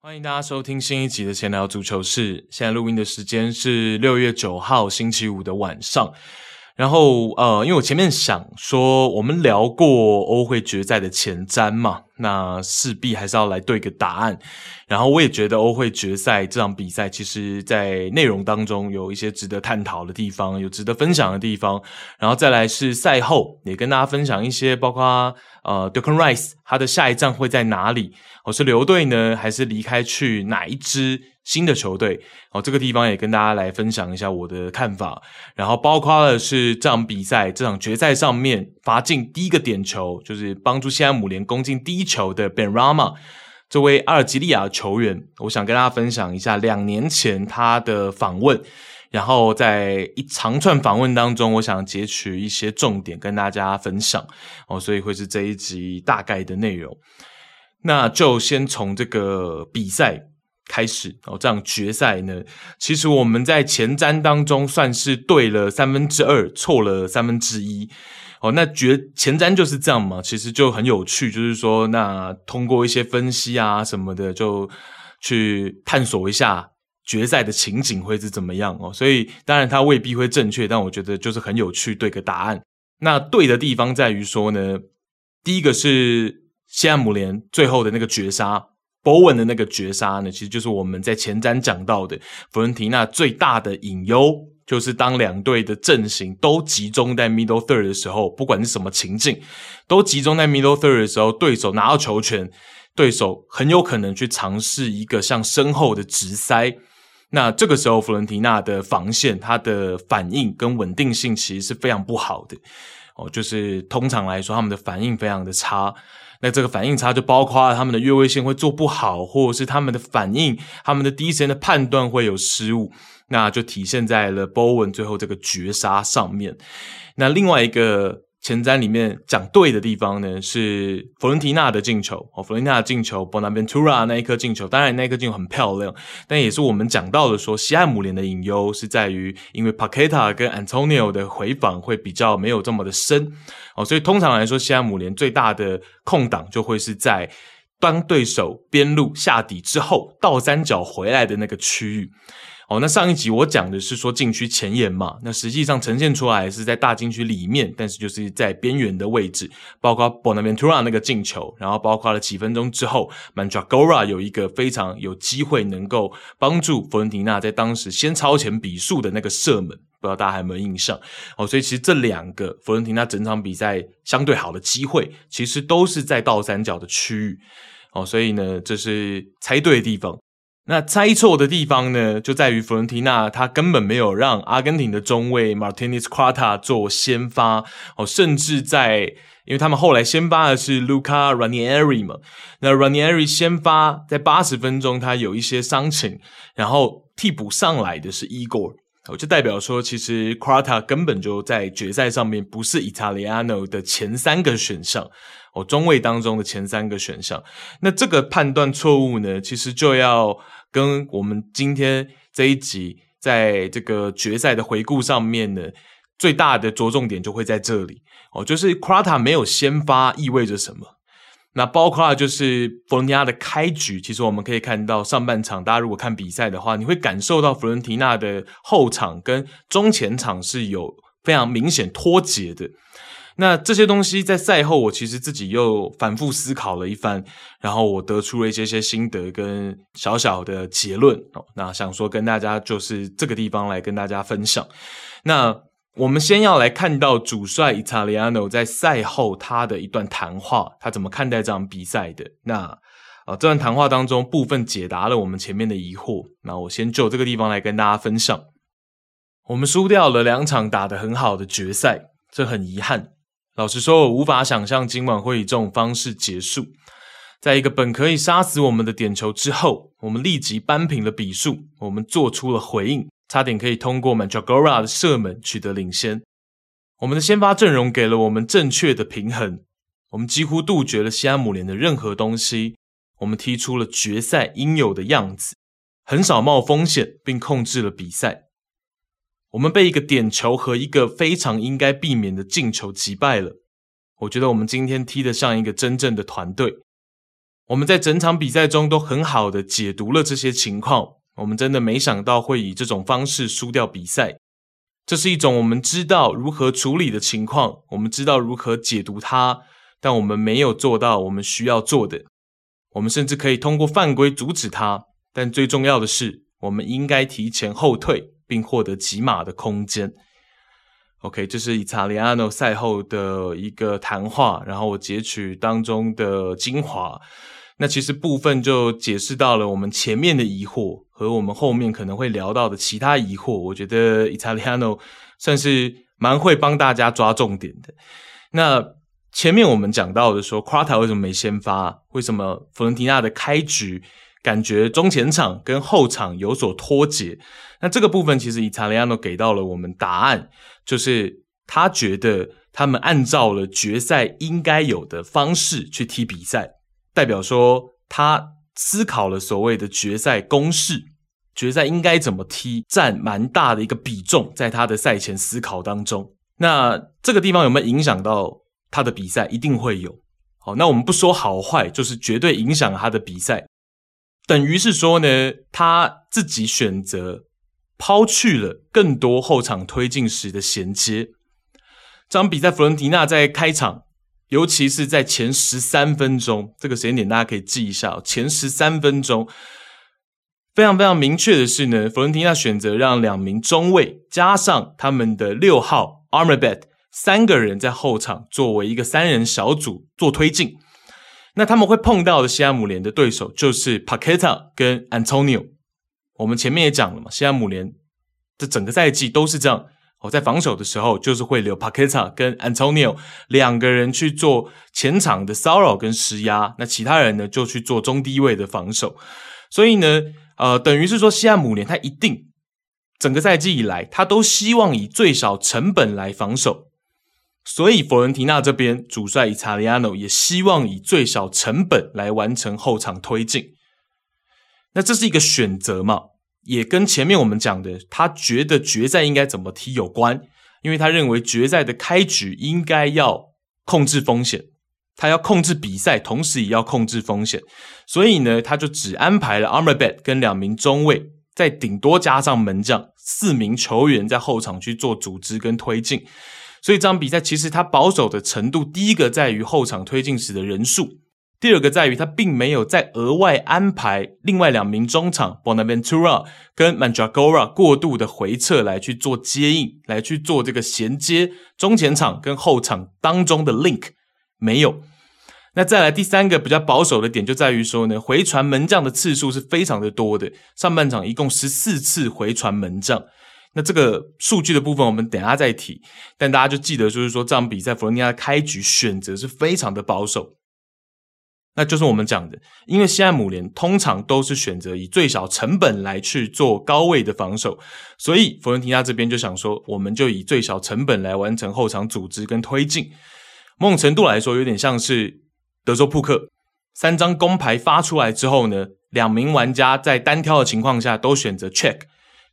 欢迎大家收听新一集的闲聊足球室。现在录音的时间是六月九号星期五的晚上。然后，呃，因为我前面想说，我们聊过欧会决赛的前瞻嘛，那势必还是要来对个答案。然后，我也觉得欧会决赛这场比赛，其实在内容当中有一些值得探讨的地方，有值得分享的地方。然后再来是赛后，也跟大家分享一些，包括呃，Declan Rice 他的下一站会在哪里？我是留队呢，还是离开去哪一支？新的球队，哦，这个地方也跟大家来分享一下我的看法。然后包括的是这场比赛，这场决赛上面罚进第一个点球，就是帮助西汉姆联攻进第一球的 Ben Rama 这位阿尔及利亚球员。我想跟大家分享一下两年前他的访问，然后在一长串访问当中，我想截取一些重点跟大家分享。哦，所以会是这一集大概的内容。那就先从这个比赛。开始哦，这样决赛呢，其实我们在前瞻当中算是对了三分之二，错了三分之一。哦，那决前瞻就是这样嘛，其实就很有趣，就是说，那通过一些分析啊什么的，就去探索一下决赛的情景会是怎么样哦。所以当然它未必会正确，但我觉得就是很有趣，对个答案。那对的地方在于说呢，第一个是西汉姆联最后的那个绝杀。博文的那个绝杀呢，其实就是我们在前瞻讲到的弗伦提纳最大的隐忧，就是当两队的阵型都集中在 middle third 的时候，不管是什么情境，都集中在 middle third 的时候，对手拿到球权，对手很有可能去尝试一个向身后的直塞。那这个时候，弗伦提纳的防线，它的反应跟稳定性其实是非常不好的哦，就是通常来说，他们的反应非常的差。那这个反应差就包括他们的越位线会做不好，或者是他们的反应、他们的第一时间的判断会有失误，那就体现在了 Bowen 最后这个绝杀上面。那另外一个。前瞻里面讲对的地方呢，是佛伦提纳的进球哦，佛伦提纳进球，Bonaventura 那一颗进球，当然那一颗进球很漂亮，但也是我们讲到的说，西汉姆联的隐忧是在于，因为 Paqueta 跟 Antonio 的回防会比较没有这么的深哦，所以通常来说，西汉姆联最大的空档就会是在当对手边路下底之后倒三角回来的那个区域。哦，那上一集我讲的是说禁区前沿嘛，那实际上呈现出来是在大禁区里面，但是就是在边缘的位置，包括 Bonaventura 那个进球，然后包括了几分钟之后，Mandragora 有一个非常有机会能够帮助佛伦提纳在当时先超前比数的那个射门，不知道大家还有没有印象？哦，所以其实这两个佛伦廷纳整场比赛相对好的机会，其实都是在倒三角的区域。哦，所以呢，这是猜对的地方。那猜错的地方呢，就在于弗伦提娜他根本没有让阿根廷的中卫 Martinez Quarta 做先发哦，甚至在因为他们后来先发的是 Luca Ranieri 嘛，那 Ranieri 先发在八十分钟他有一些伤情，然后替补上来的是 Igor，哦，就代表说其实 q u a t a 根本就在决赛上面不是 Italiano 的前三个选项。哦，中位当中的前三个选项，那这个判断错误呢，其实就要跟我们今天这一集在这个决赛的回顾上面呢，最大的着重点就会在这里哦，就是 q u a t a 没有先发意味着什么？那包括就是佛伦提纳的开局，其实我们可以看到上半场，大家如果看比赛的话，你会感受到佛伦提纳的后场跟中前场是有非常明显脱节的。那这些东西在赛后，我其实自己又反复思考了一番，然后我得出了一些些心得跟小小的结论哦。那想说跟大家就是这个地方来跟大家分享。那我们先要来看到主帅 Italiano 在赛后他的一段谈话，他怎么看待这场比赛的？那啊，这段谈话当中部分解答了我们前面的疑惑。那我先就这个地方来跟大家分享。我们输掉了两场打得很好的决赛，这很遗憾。老实说，我无法想象今晚会以这种方式结束。在一个本可以杀死我们的点球之后，我们立即扳平了比数。我们做出了回应，差点可以通过 Mandragora 的射门取得领先。我们的先发阵容给了我们正确的平衡。我们几乎杜绝了西汉姆联的任何东西。我们踢出了决赛应有的样子，很少冒风险，并控制了比赛。我们被一个点球和一个非常应该避免的进球击败了。我觉得我们今天踢得像一个真正的团队。我们在整场比赛中都很好的解读了这些情况。我们真的没想到会以这种方式输掉比赛。这是一种我们知道如何处理的情况，我们知道如何解读它，但我们没有做到我们需要做的。我们甚至可以通过犯规阻止它，但最重要的是，我们应该提前后退。并获得几码的空间。OK，这是伊塔利亚诺赛后的一个谈话，然后我截取当中的精华。那其实部分就解释到了我们前面的疑惑和我们后面可能会聊到的其他疑惑。我觉得伊塔利亚诺算是蛮会帮大家抓重点的。那前面我们讲到的说 q u a t a 为什么没先发？为什么佛伦提纳的开局？感觉中前场跟后场有所脱节，那这个部分其实伊塔利亚诺给到了我们答案，就是他觉得他们按照了决赛应该有的方式去踢比赛，代表说他思考了所谓的决赛公式，决赛应该怎么踢，占蛮大的一个比重在他的赛前思考当中。那这个地方有没有影响到他的比赛？一定会有。好，那我们不说好坏，就是绝对影响他的比赛。等于是说呢，他自己选择抛去了更多后场推进时的衔接。这场比赛，弗伦迪纳在开场，尤其是在前十三分钟，这个时间点大家可以记一下，前十三分钟非常非常明确的是呢，佛伦提纳选择让两名中卫加上他们的六号 Amrabat 三个人在后场作为一个三人小组做推进。那他们会碰到的西汉姆联的对手就是 Paqueta 跟 Antonio。我们前面也讲了嘛，西汉姆联这整个赛季都是这样。我在防守的时候，就是会留 Paqueta 跟 Antonio 两个人去做前场的骚扰跟施压，那其他人呢就去做中低位的防守。所以呢，呃，等于是说西汉姆联他一定整个赛季以来，他都希望以最少成本来防守。所以，佛伦提纳这边主帅以查利亚诺也希望以最少成本来完成后场推进。那这是一个选择嘛？也跟前面我们讲的，他觉得决赛应该怎么踢有关。因为他认为决赛的开局应该要控制风险，他要控制比赛，同时也要控制风险。所以呢，他就只安排了 Amrabat 跟两名中卫，再顶多加上门将四名球员在后场去做组织跟推进。所以这场比赛其实他保守的程度，第一个在于后场推进时的人数，第二个在于他并没有再额外安排另外两名中场 Bonaventura 跟 Mandragora 过度的回撤来去做接应，来去做这个衔接中前场跟后场当中的 link 没有。那再来第三个比较保守的点就在于说呢，回传门将的次数是非常的多的，上半场一共十四次回传门将。那这个数据的部分，我们等下再提。但大家就记得，就是说这场比赛，佛罗尼亚的开局选择是非常的保守。那就是我们讲的，因为西汉姆联通常都是选择以最小成本来去做高位的防守，所以佛伦提纳这边就想说，我们就以最小成本来完成后场组织跟推进。某种程度来说，有点像是德州扑克，三张公牌发出来之后呢，两名玩家在单挑的情况下都选择 check。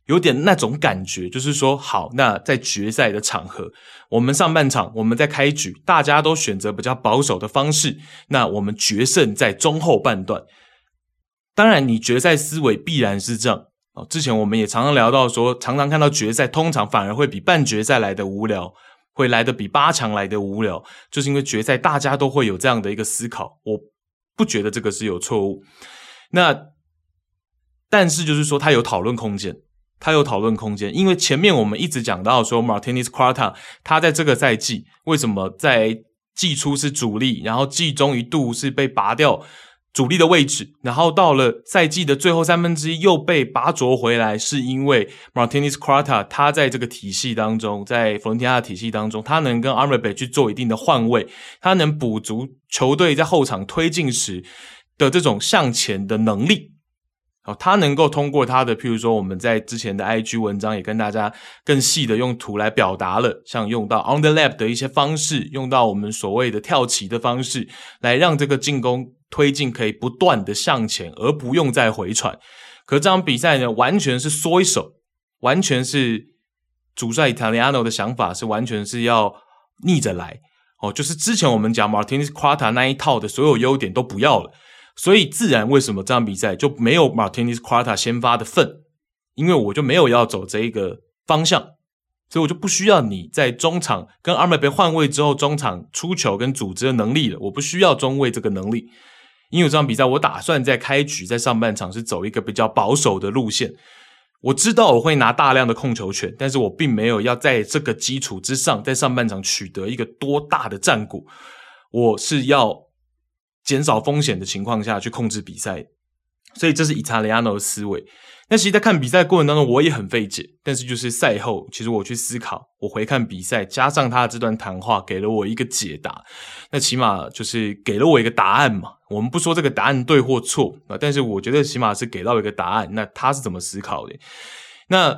有点那种感觉，就是说，好，那在决赛的场合，我们上半场我们在开局，大家都选择比较保守的方式，那我们决胜在中后半段。当然，你决赛思维必然是这样哦。之前我们也常常聊到说，常常看到决赛通常反而会比半决赛来的无聊，会来的比八强来的无聊，就是因为决赛大家都会有这样的一个思考。我不觉得这个是有错误，那但是就是说，它有讨论空间。他有讨论空间，因为前面我们一直讲到说，Martinez Quarta，他在这个赛季为什么在季初是主力，然后季中一度是被拔掉主力的位置，然后到了赛季的最后三分之一又被拔擢回来，是因为 Martinez Quarta 他在这个体系当中，在佛伦提亚的体系当中，他能跟 Amrabat 去做一定的换位，他能补足球队在后场推进时的这种向前的能力。哦，他能够通过他的，譬如说我们在之前的 IG 文章也跟大家更细的用图来表达了，像用到 on the lap 的一些方式，用到我们所谓的跳棋的方式，来让这个进攻推进可以不断的向前，而不用再回传。可这场比赛呢，完全是缩一手，完全是主帅 Italiano 的想法是完全是要逆着来哦，就是之前我们讲 Martinez Quata 那一套的所有优点都不要了。所以自然，为什么这场比赛就没有 Martinez Quarta 先发的份？因为我就没有要走这一个方向，所以我就不需要你在中场跟 Amrabat 换位之后，中场出球跟组织的能力了。我不需要中卫这个能力，因为这场比赛我打算在开局在上半场是走一个比较保守的路线。我知道我会拿大量的控球权，但是我并没有要在这个基础之上，在上半场取得一个多大的战果。我是要。减少风险的情况下去控制比赛，所以这是伊查雷亚诺的思维。那其实，在看比赛过程当中，我也很费解。但是，就是赛后，其实我去思考，我回看比赛，加上他的这段谈话，给了我一个解答。那起码就是给了我一个答案嘛。我们不说这个答案对或错啊，但是我觉得起码是给到一个答案。那他是怎么思考的？那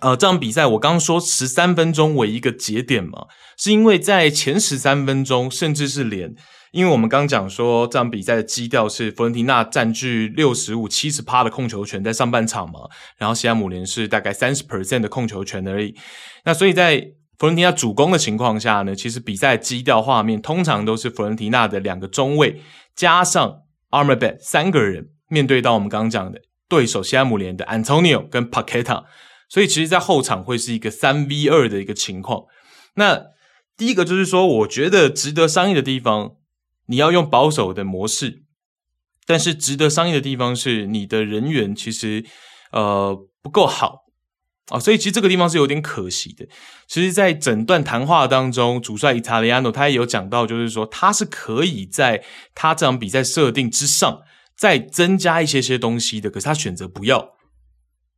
呃，这场比赛我刚说十三分钟为一个节点嘛，是因为在前十三分钟，甚至是连。因为我们刚讲说这场比赛的基调是佛伦提纳占据六十五、七十趴的控球权在上半场嘛，然后西汉姆联是大概三十 percent 的控球权而已。那所以在佛伦提纳主攻的情况下呢，其实比赛基调画面通常都是佛伦提纳的两个中卫加上 Amrabat 三个人面对到我们刚刚讲的对手西汉姆联的 Antonio 跟 Paqueta，所以其实在后场会是一个三 v 二的一个情况。那第一个就是说，我觉得值得商议的地方。你要用保守的模式，但是值得商议的地方是你的人员其实呃不够好啊，所以其实这个地方是有点可惜的。其实，在整段谈话当中，主帅伊塔利亚诺他也有讲到，就是说他是可以在他这场比赛设定之上再增加一些些东西的，可是他选择不要，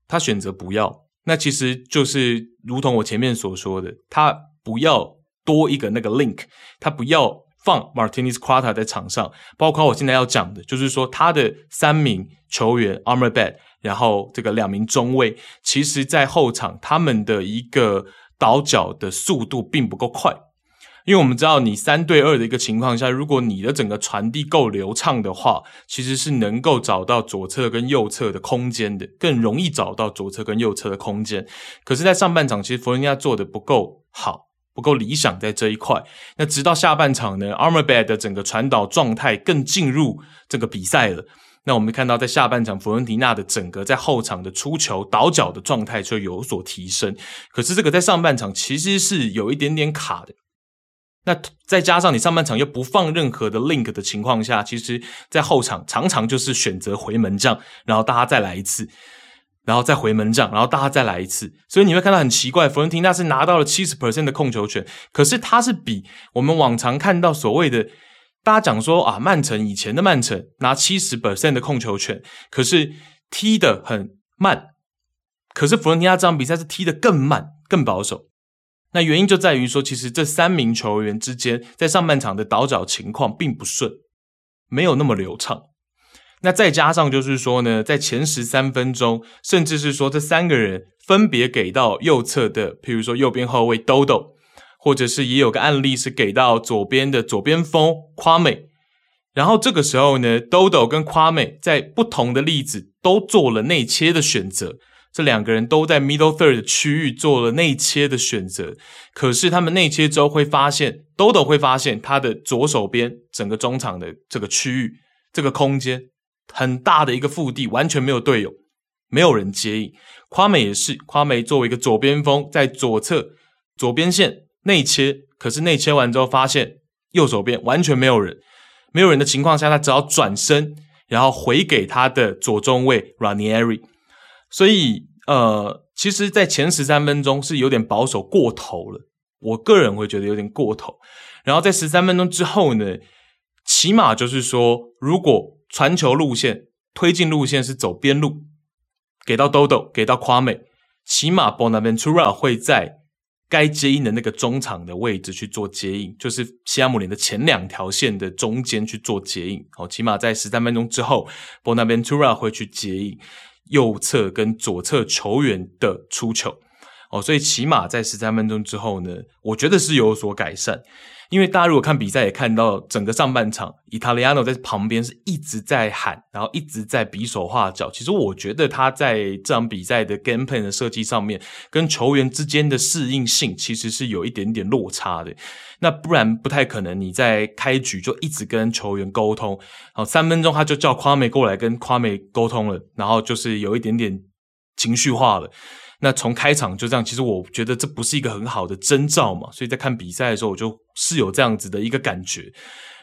他选择不要。那其实就是如同我前面所说的，他不要多一个那个 link，他不要。放 Martinez Quarta 在场上，包括我现在要讲的，就是说他的三名球员 a r m o r b a t 然后这个两名中卫，其实在后场他们的一个倒脚的速度并不够快，因为我们知道你三对二的一个情况下，如果你的整个传递够流畅的话，其实是能够找到左侧跟右侧的空间的，更容易找到左侧跟右侧的空间。可是，在上半场，其实佛伦尼亚做的不够好。不够理想在这一块，那直到下半场呢，Armabad 的整个传导状态更进入这个比赛了。那我们看到在下半场，佛伦迪纳的整个在后场的出球倒脚的状态就有所提升。可是这个在上半场其实是有一点点卡的。那再加上你上半场又不放任何的 link 的情况下，其实在后场常常就是选择回门将，然后大家再来一次。然后再回门将，然后大家再来一次，所以你会看到很奇怪，弗伦廷纳是拿到了七十 percent 的控球权，可是他是比我们往常看到所谓的大家讲说啊，曼城以前的曼城拿七十 percent 的控球权，可是踢得很慢，可是弗伦廷纳这场比赛是踢得更慢、更保守。那原因就在于说，其实这三名球员之间在上半场的倒脚情况并不顺，没有那么流畅。那再加上就是说呢，在前十三分钟，甚至是说这三个人分别给到右侧的，譬如说右边后卫 Dodo，或者是也有个案例是给到左边的左边锋夸美，然后这个时候呢兜兜跟夸美在不同的例子都做了内切的选择，这两个人都在 middle third 区域做了内切的选择，可是他们内切之后会发现兜兜会发现他的左手边整个中场的这个区域这个空间。很大的一个腹地，完全没有队友，没有人接应。夸美也是，夸美作为一个左边锋，在左侧左边线内切，可是内切完之后发现右手边完全没有人，没有人的情况下，他只好转身，然后回给他的左中卫 Ranieri。所以，呃，其实，在前十三分钟是有点保守过头了，我个人会觉得有点过头。然后在十三分钟之后呢，起码就是说，如果传球路线、推进路线是走边路，给到 Dodo，给到夸美，起码 Bonaventura 会在该接应的那个中场的位置去做接应，就是西汉姆联的前两条线的中间去做接应。哦，起码在十三分钟之后，Bonaventura 会去接应右侧跟左侧球员的出球。哦，所以起码在十三分钟之后呢，我觉得是有所改善。因为大家如果看比赛也看到，整个上半场，Italiano 在旁边是一直在喊，然后一直在比手画脚。其实我觉得他在这场比赛的 game plan 的设计上面，跟球员之间的适应性其实是有一点点落差的。那不然不太可能你在开局就一直跟球员沟通，好，三分钟他就叫夸美过来跟夸美沟通了，然后就是有一点点情绪化了。那从开场就这样，其实我觉得这不是一个很好的征兆嘛，所以在看比赛的时候，我就是有这样子的一个感觉。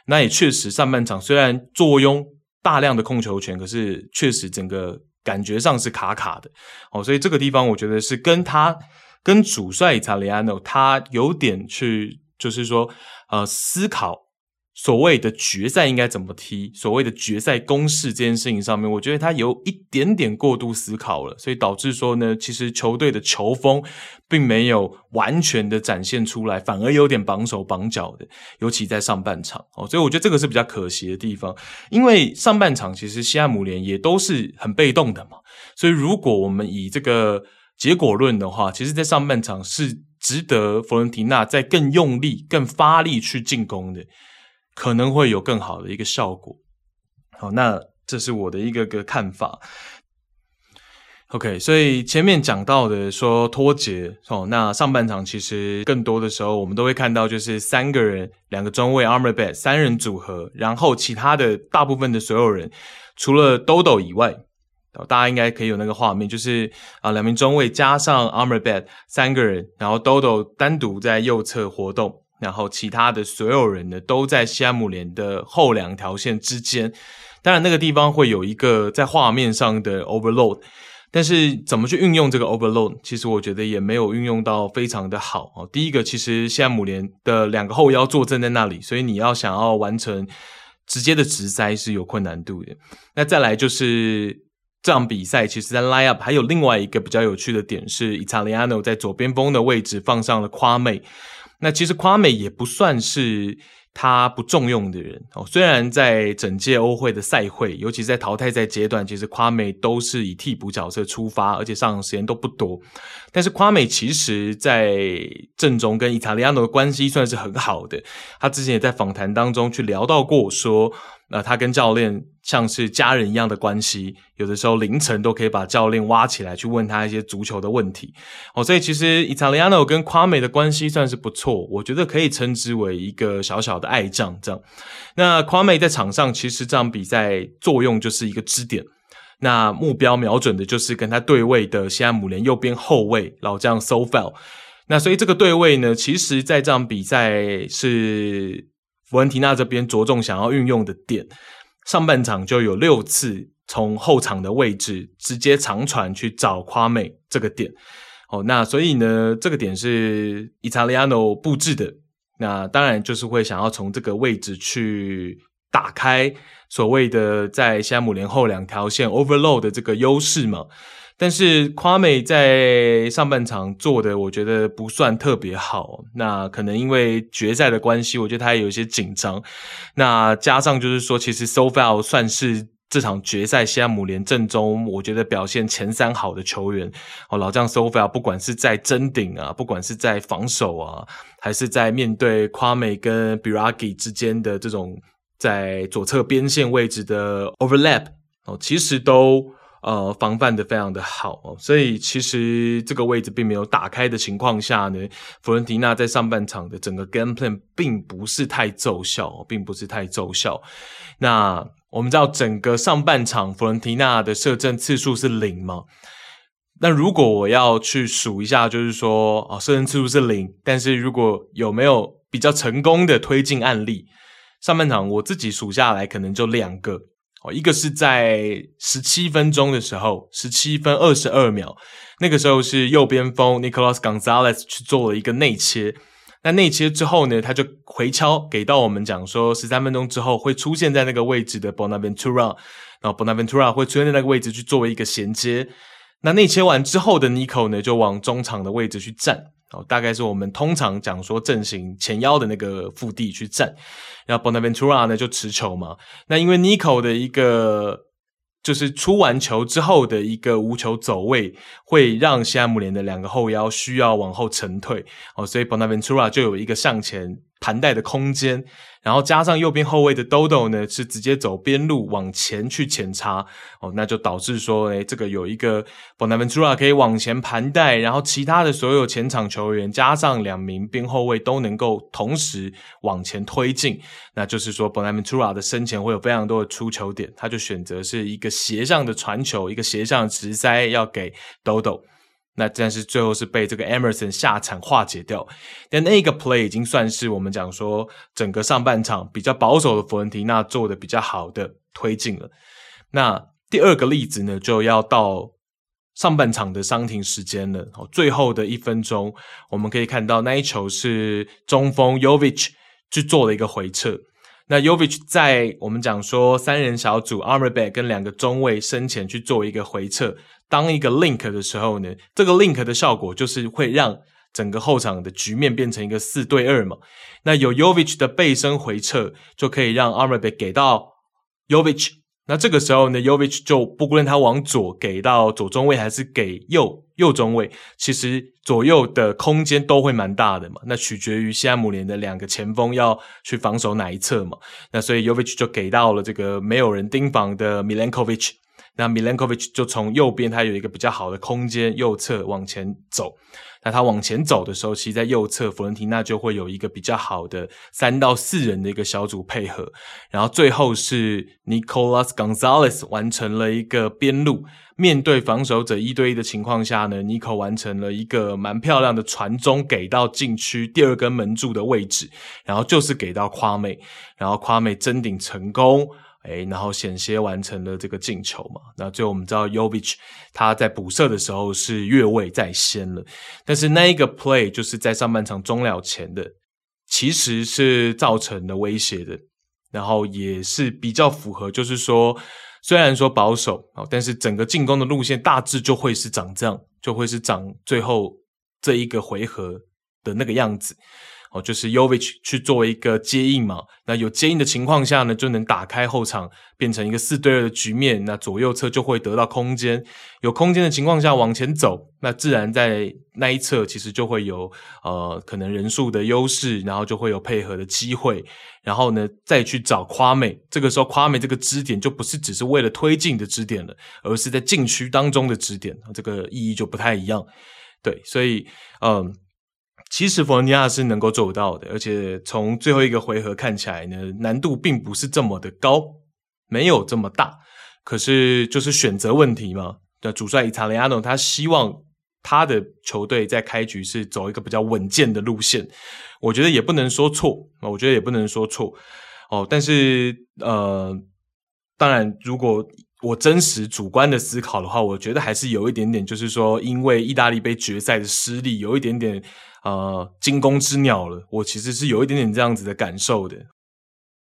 那也确实，上半场虽然坐拥大量的控球权，可是确实整个感觉上是卡卡的哦。所以这个地方我觉得是跟他跟主帅伊塔利安诺他有点去，就是说呃思考。所谓的决赛应该怎么踢？所谓的决赛公式这件事情上面，我觉得他有一点点过度思考了，所以导致说呢，其实球队的球风并没有完全的展现出来，反而有点绑手绑脚的，尤其在上半场哦，所以我觉得这个是比较可惜的地方，因为上半场其实西汉姆联也都是很被动的嘛，所以如果我们以这个结果论的话，其实，在上半场是值得佛伦提纳再更用力、更发力去进攻的。可能会有更好的一个效果。好，那这是我的一个个看法。OK，所以前面讲到的说脱节哦，那上半场其实更多的时候我们都会看到就是三个人，两个中卫 Amrabat 三人组合，然后其他的大部分的所有人除了 Dodo 以外，大家应该可以有那个画面，就是啊两名中卫加上 Amrabat 三个人，然后 Dodo 单独在右侧活动。然后其他的所有人呢，都在西汉姆联的后两条线之间。当然，那个地方会有一个在画面上的 overload，但是怎么去运用这个 overload，其实我觉得也没有运用到非常的好哦。第一个，其实西汉姆联的两个后腰坐镇在那里，所以你要想要完成直接的直塞是有困难度的。那再来就是这场比赛，其实在 line up 还有另外一个比较有趣的点是，Italiano 在左边锋的位置放上了夸妹。那其实夸美也不算是他不重用的人哦，虽然在整届欧会的赛会，尤其在淘汰赛阶段，其实夸美都是以替补角色出发，而且上场时间都不多。但是夸美其实在正中跟伊塔利亚诺的关系算是很好的，他之前也在访谈当中去聊到过说。那他跟教练像是家人一样的关系，有的时候凌晨都可以把教练挖起来去问他一些足球的问题。哦，所以其实伊塔利亚诺跟夸美的关系算是不错，我觉得可以称之为一个小小的爱将这样。那夸美在场上其实这场比赛作用就是一个支点，那目标瞄准的就是跟他对位的西汉姆联右边后卫老将 Sofel。那所以这个对位呢，其实在这场比赛是。佛伦提纳这边着重想要运用的点，上半场就有六次从后场的位置直接长传去找夸美这个点。哦，那所以呢，这个点是伊塔利亚诺布置的。那当然就是会想要从这个位置去打开所谓的在西汉姆联后两条线 overload 的这个优势嘛。但是夸美在上半场做的，我觉得不算特别好。那可能因为决赛的关系，我觉得他也有一些紧张。那加上就是说，其实 Sofel 算是这场决赛西汉姆联阵中，我觉得表现前三好的球员。哦，老将 Sofel 不管是在争顶啊，不管是在防守啊，还是在面对夸美跟 Biragi 之间的这种在左侧边线位置的 overlap，哦，其实都。呃，防范的非常的好哦，所以其实这个位置并没有打开的情况下呢，佛伦提纳在上半场的整个 game plan 并不是太奏效，并不是太奏效。那我们知道整个上半场佛伦提纳的射正次数是零嘛？那如果我要去数一下，就是说啊，射正次数是零，但是如果有没有比较成功的推进案例，上半场我自己数下来可能就两个。哦，一个是在十七分钟的时候，十七分二十二秒，那个时候是右边锋 Nicolas Gonzalez 去做了一个内切。那内切之后呢，他就回敲给到我们讲说，十三分钟之后会出现在那个位置的 Bonaventura，然后 Bonaventura 会出现在那个位置去作为一个衔接。那内切完之后的 Nico 呢，就往中场的位置去站。哦，大概是我们通常讲说阵型前腰的那个腹地去站，然后 Bonaventura 呢就持球嘛。那因为 Nico 的一个就是出完球之后的一个无球走位，会让西汉姆联的两个后腰需要往后沉退哦，所以 Bonaventura 就有一个向前盘带的空间。然后加上右边后卫的兜兜呢，是直接走边路往前去前插哦，那就导致说，诶这个有一个 Bonaventura 可以往前盘带，然后其他的所有前场球员加上两名边后卫都能够同时往前推进，那就是说 Bonaventura 的身前会有非常多的出球点，他就选择是一个斜向的传球，一个斜向的直塞要给兜兜。那但是最后是被这个 Emerson 下场化解掉，但那个 play 已经算是我们讲说整个上半场比较保守的佛伦提纳做的比较好的推进了。那第二个例子呢，就要到上半场的伤停时间了。最后的一分钟，我们可以看到那一球是中锋 Jovic 去做了一个回撤。那 Jovic 在我们讲说三人小组 Amrabat 跟两个中卫身前去做一个回撤。当一个 link 的时候呢，这个 link 的效果就是会让整个后场的局面变成一个四对二嘛。那有 Jovic 的背身回撤，就可以让 Amrabat 给到 Jovic。那这个时候呢，Jovic 就不论他往左给到左中卫还是给右右中卫，其实左右的空间都会蛮大的嘛。那取决于西汉姆联的两个前锋要去防守哪一侧嘛。那所以 Jovic 就给到了这个没有人盯防的 Milenkovic。那 Milenkovic 就从右边，他有一个比较好的空间，右侧往前走。那他往前走的时候，其实在右侧，弗伦提纳就会有一个比较好的三到四人的一个小组配合。然后最后是 Nicolas Gonzalez 完成了一个边路，面对防守者一对一的情况下呢，Nico 完成了一个蛮漂亮的传中，给到禁区第二根门柱的位置，然后就是给到夸美，然后夸美争顶成功。诶，然后险些完成了这个进球嘛。那最后我们知道 y o v i c h 他在补射的时候是越位在先了，但是那一个 play 就是在上半场终了前的，其实是造成了威胁的，然后也是比较符合，就是说虽然说保守啊，但是整个进攻的路线大致就会是长这样，就会是长最后这一个回合的那个样子。哦，就是 Jovic 去作为一个接应嘛，那有接应的情况下呢，就能打开后场，变成一个四对二的局面。那左右侧就会得到空间，有空间的情况下往前走，那自然在那一侧其实就会有呃可能人数的优势，然后就会有配合的机会。然后呢，再去找夸美，这个时候夸美这个支点就不是只是为了推进的支点了，而是在禁区当中的支点，这个意义就不太一样。对，所以嗯。其实佛伦提纳是能够做到的，而且从最后一个回合看起来呢，难度并不是这么的高，没有这么大。可是就是选择问题嘛。那主帅伊查雷亚诺他希望他的球队在开局是走一个比较稳健的路线，我觉得也不能说错，我觉得也不能说错哦。但是呃，当然如果。我真实主观的思考的话，我觉得还是有一点点，就是说，因为意大利杯决赛的失利，有一点点呃惊弓之鸟了。我其实是有一点点这样子的感受的。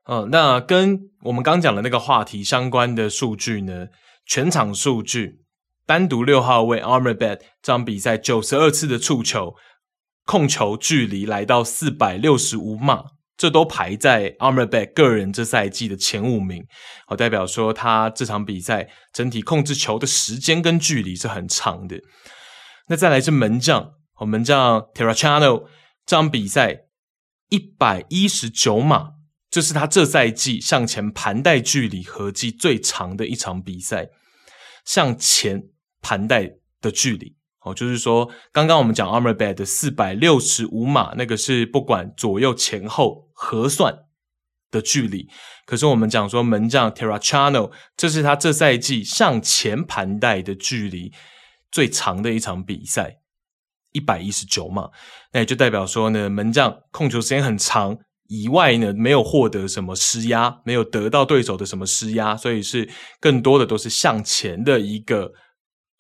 呃，那跟我们刚讲的那个话题相关的数据呢，全场数据，单独六号位 Amrabat 这场比赛九十二次的触球，控球距离来到四百六十五码。这都排在 Amrabat 个人这赛季的前五名，好，代表说他这场比赛整体控制球的时间跟距离是很长的。那再来是门将，我们将 Terracciano 这场比赛一百一十九码，这是他这赛季向前盘带距离合计最长的一场比赛，向前盘带的距离。哦，就是说，刚刚我们讲 Armor Bad 的四百六十五码，那个是不管左右前后核算的距离。可是我们讲说门将 Terracciano，这是他这赛季向前盘带的距离最长的一场比赛，一百一十九嘛。那也就代表说呢，门将控球时间很长，以外呢，没有获得什么施压，没有得到对手的什么施压，所以是更多的都是向前的一个。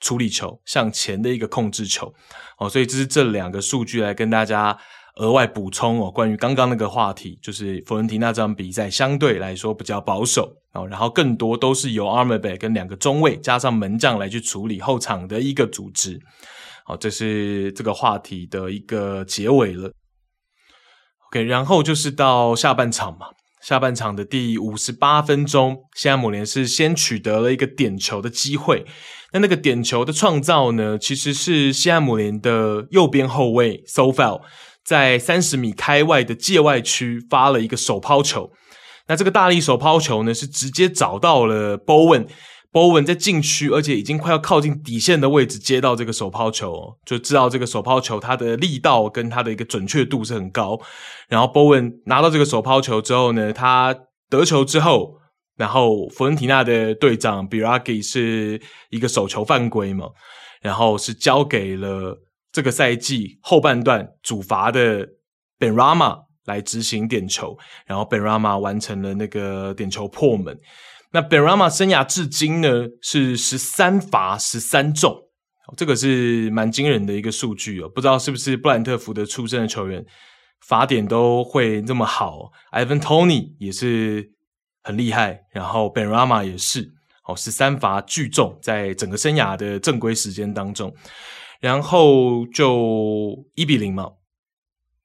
处理球向前的一个控制球，哦，所以这是这两个数据来跟大家额外补充哦。关于刚刚那个话题，就是佛伦提纳这场比赛相对来说比较保守哦，然后更多都是由 a r m a b a y 跟两个中卫加上门将来去处理后场的一个组织好，这是这个话题的一个结尾了。OK，然后就是到下半场嘛，下半场的第五十八分钟，西汉姆联是先取得了一个点球的机会。那那个点球的创造呢，其实是西汉姆联的右边后卫 Sofel 在三十米开外的界外区发了一个手抛球。那这个大力手抛球呢，是直接找到了 Bowen。Bowen 在禁区，而且已经快要靠近底线的位置接到这个手抛球，就知道这个手抛球它的力道跟它的一个准确度是很高。然后 Bowen 拿到这个手抛球之后呢，他得球之后，然后佛伦提纳的队长 Biragi 是一个手球犯规嘛，然后是交给了这个赛季后半段主罚的 Ben Rama 来执行点球，然后 Ben Rama 完成了那个点球破门。那 Benrahma 生涯至今呢是十三罚十三中，这个是蛮惊人的一个数据哦。不知道是不是布兰特福德出身的球员罚点都会那么好？Ivan Tony 也是很厉害，然后 Ben Rama 也是，哦，十三罚巨中，在整个生涯的正规时间当中，然后就一比零嘛。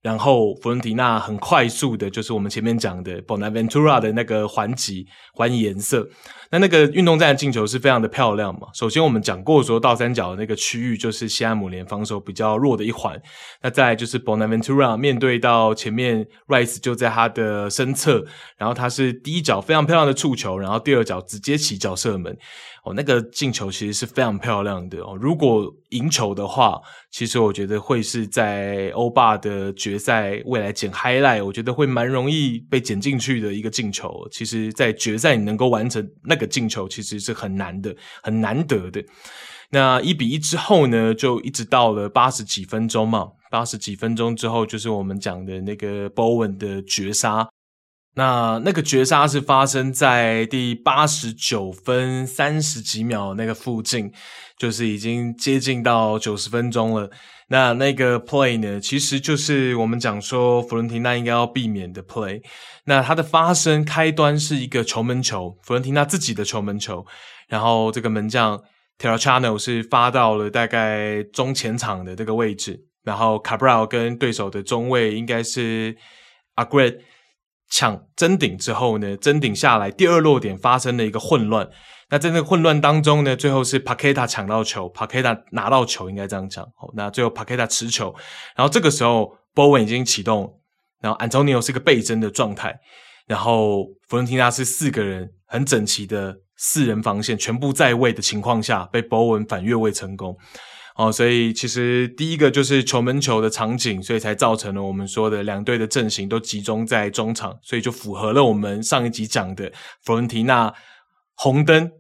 然后弗伦蒂娜很快速的，就是我们前面讲的 Bonaventura 的那个还击还颜色。那那个运动战的进球是非常的漂亮嘛。首先我们讲过说，倒三角的那个区域就是西汉姆联防守比较弱的一环。那再来就是 Bonaventura 面对到前面 Rice 就在他的身侧，然后他是第一脚非常漂亮的触球，然后第二脚直接起脚射门。哦，那个进球其实是非常漂亮的哦。如果赢球的话，其实我觉得会是在欧霸的决赛未来剪 highlight，我觉得会蛮容易被剪进去的一个进球。其实，在决赛你能够完成那个进球，其实是很难的，很难得的。那一比一之后呢，就一直到了八十几分钟嘛，八十几分钟之后就是我们讲的那个 Bowen 的绝杀。那那个绝杀是发生在第八十九分三十几秒那个附近，就是已经接近到九十分钟了。那那个 play 呢，其实就是我们讲说弗伦提纳应该要避免的 play。那它的发生开端是一个球门球，弗伦提纳自己的球门球，然后这个门将 t e r r a c h a n o 是发到了大概中前场的这个位置，然后 Cabral 跟对手的中卫应该是 Aguerd 抢争顶之后呢，争顶下来，第二落点发生了一个混乱。那在那个混乱当中呢，最后是 Paqueta 抢到球，Paqueta 拿到球，应该这样讲。好，那最后 Paqueta 持球，然后这个时候博文已经启动，然后 Antonio 是个背身的状态，然后佛伦提纳是四个人很整齐的四人防线全部在位的情况下，被博文反越位成功。哦，所以其实第一个就是球门球的场景，所以才造成了我们说的两队的阵型都集中在中场，所以就符合了我们上一集讲的佛伦提纳红灯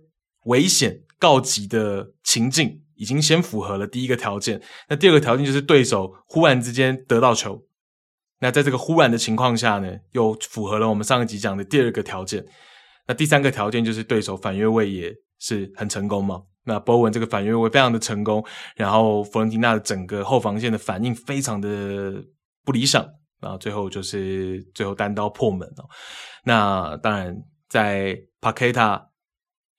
危险告急的情境，已经先符合了第一个条件。那第二个条件就是对手忽然之间得到球，那在这个忽然的情况下呢，又符合了我们上一集讲的第二个条件。那第三个条件就是对手反越位也是很成功嘛。那波文这个反越位非常的成功，然后弗伦提纳的整个后防线的反应非常的不理想，然后最后就是最后单刀破门哦。那当然在帕克塔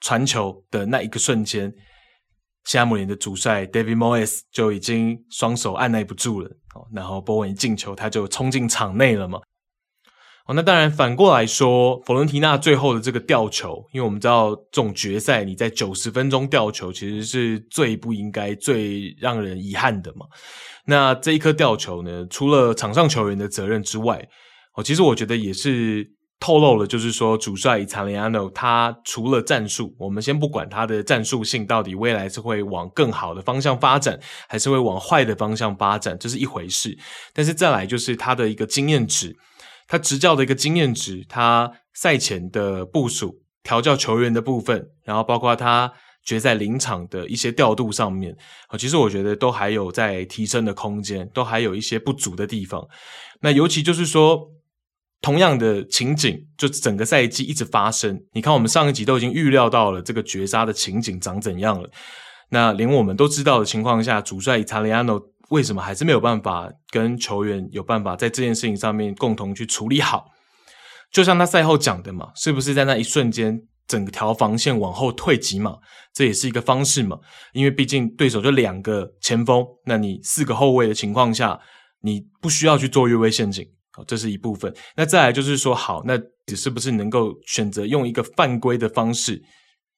传球的那一个瞬间，西汉姆联的主帅 David Moyes 就已经双手按捺不住了哦，然后波文一进球，他就冲进场内了嘛。哦，那当然，反过来说，佛伦提纳最后的这个吊球，因为我们知道这种决赛，你在九十分钟吊球，其实是最不应该、最让人遗憾的嘛。那这一颗吊球呢，除了场上球员的责任之外，哦，其实我觉得也是透露了，就是说主帅伊塔利亚诺他除了战术，我们先不管他的战术性到底未来是会往更好的方向发展，还是会往坏的方向发展，这是一回事。但是再来就是他的一个经验值。他执教的一个经验值，他赛前的部署、调教球员的部分，然后包括他决赛临场的一些调度上面，啊，其实我觉得都还有在提升的空间，都还有一些不足的地方。那尤其就是说，同样的情景，就整个赛季一直发生。你看，我们上一集都已经预料到了这个绝杀的情景长怎样了。那连我们都知道的情况下，主帅伊塔利亚诺。为什么还是没有办法跟球员有办法在这件事情上面共同去处理好？就像他赛后讲的嘛，是不是在那一瞬间整条防线往后退几码，这也是一个方式嘛。因为毕竟对手就两个前锋，那你四个后卫的情况下，你不需要去做越位陷阱，这是一部分。那再来就是说，好，那你是不是能够选择用一个犯规的方式，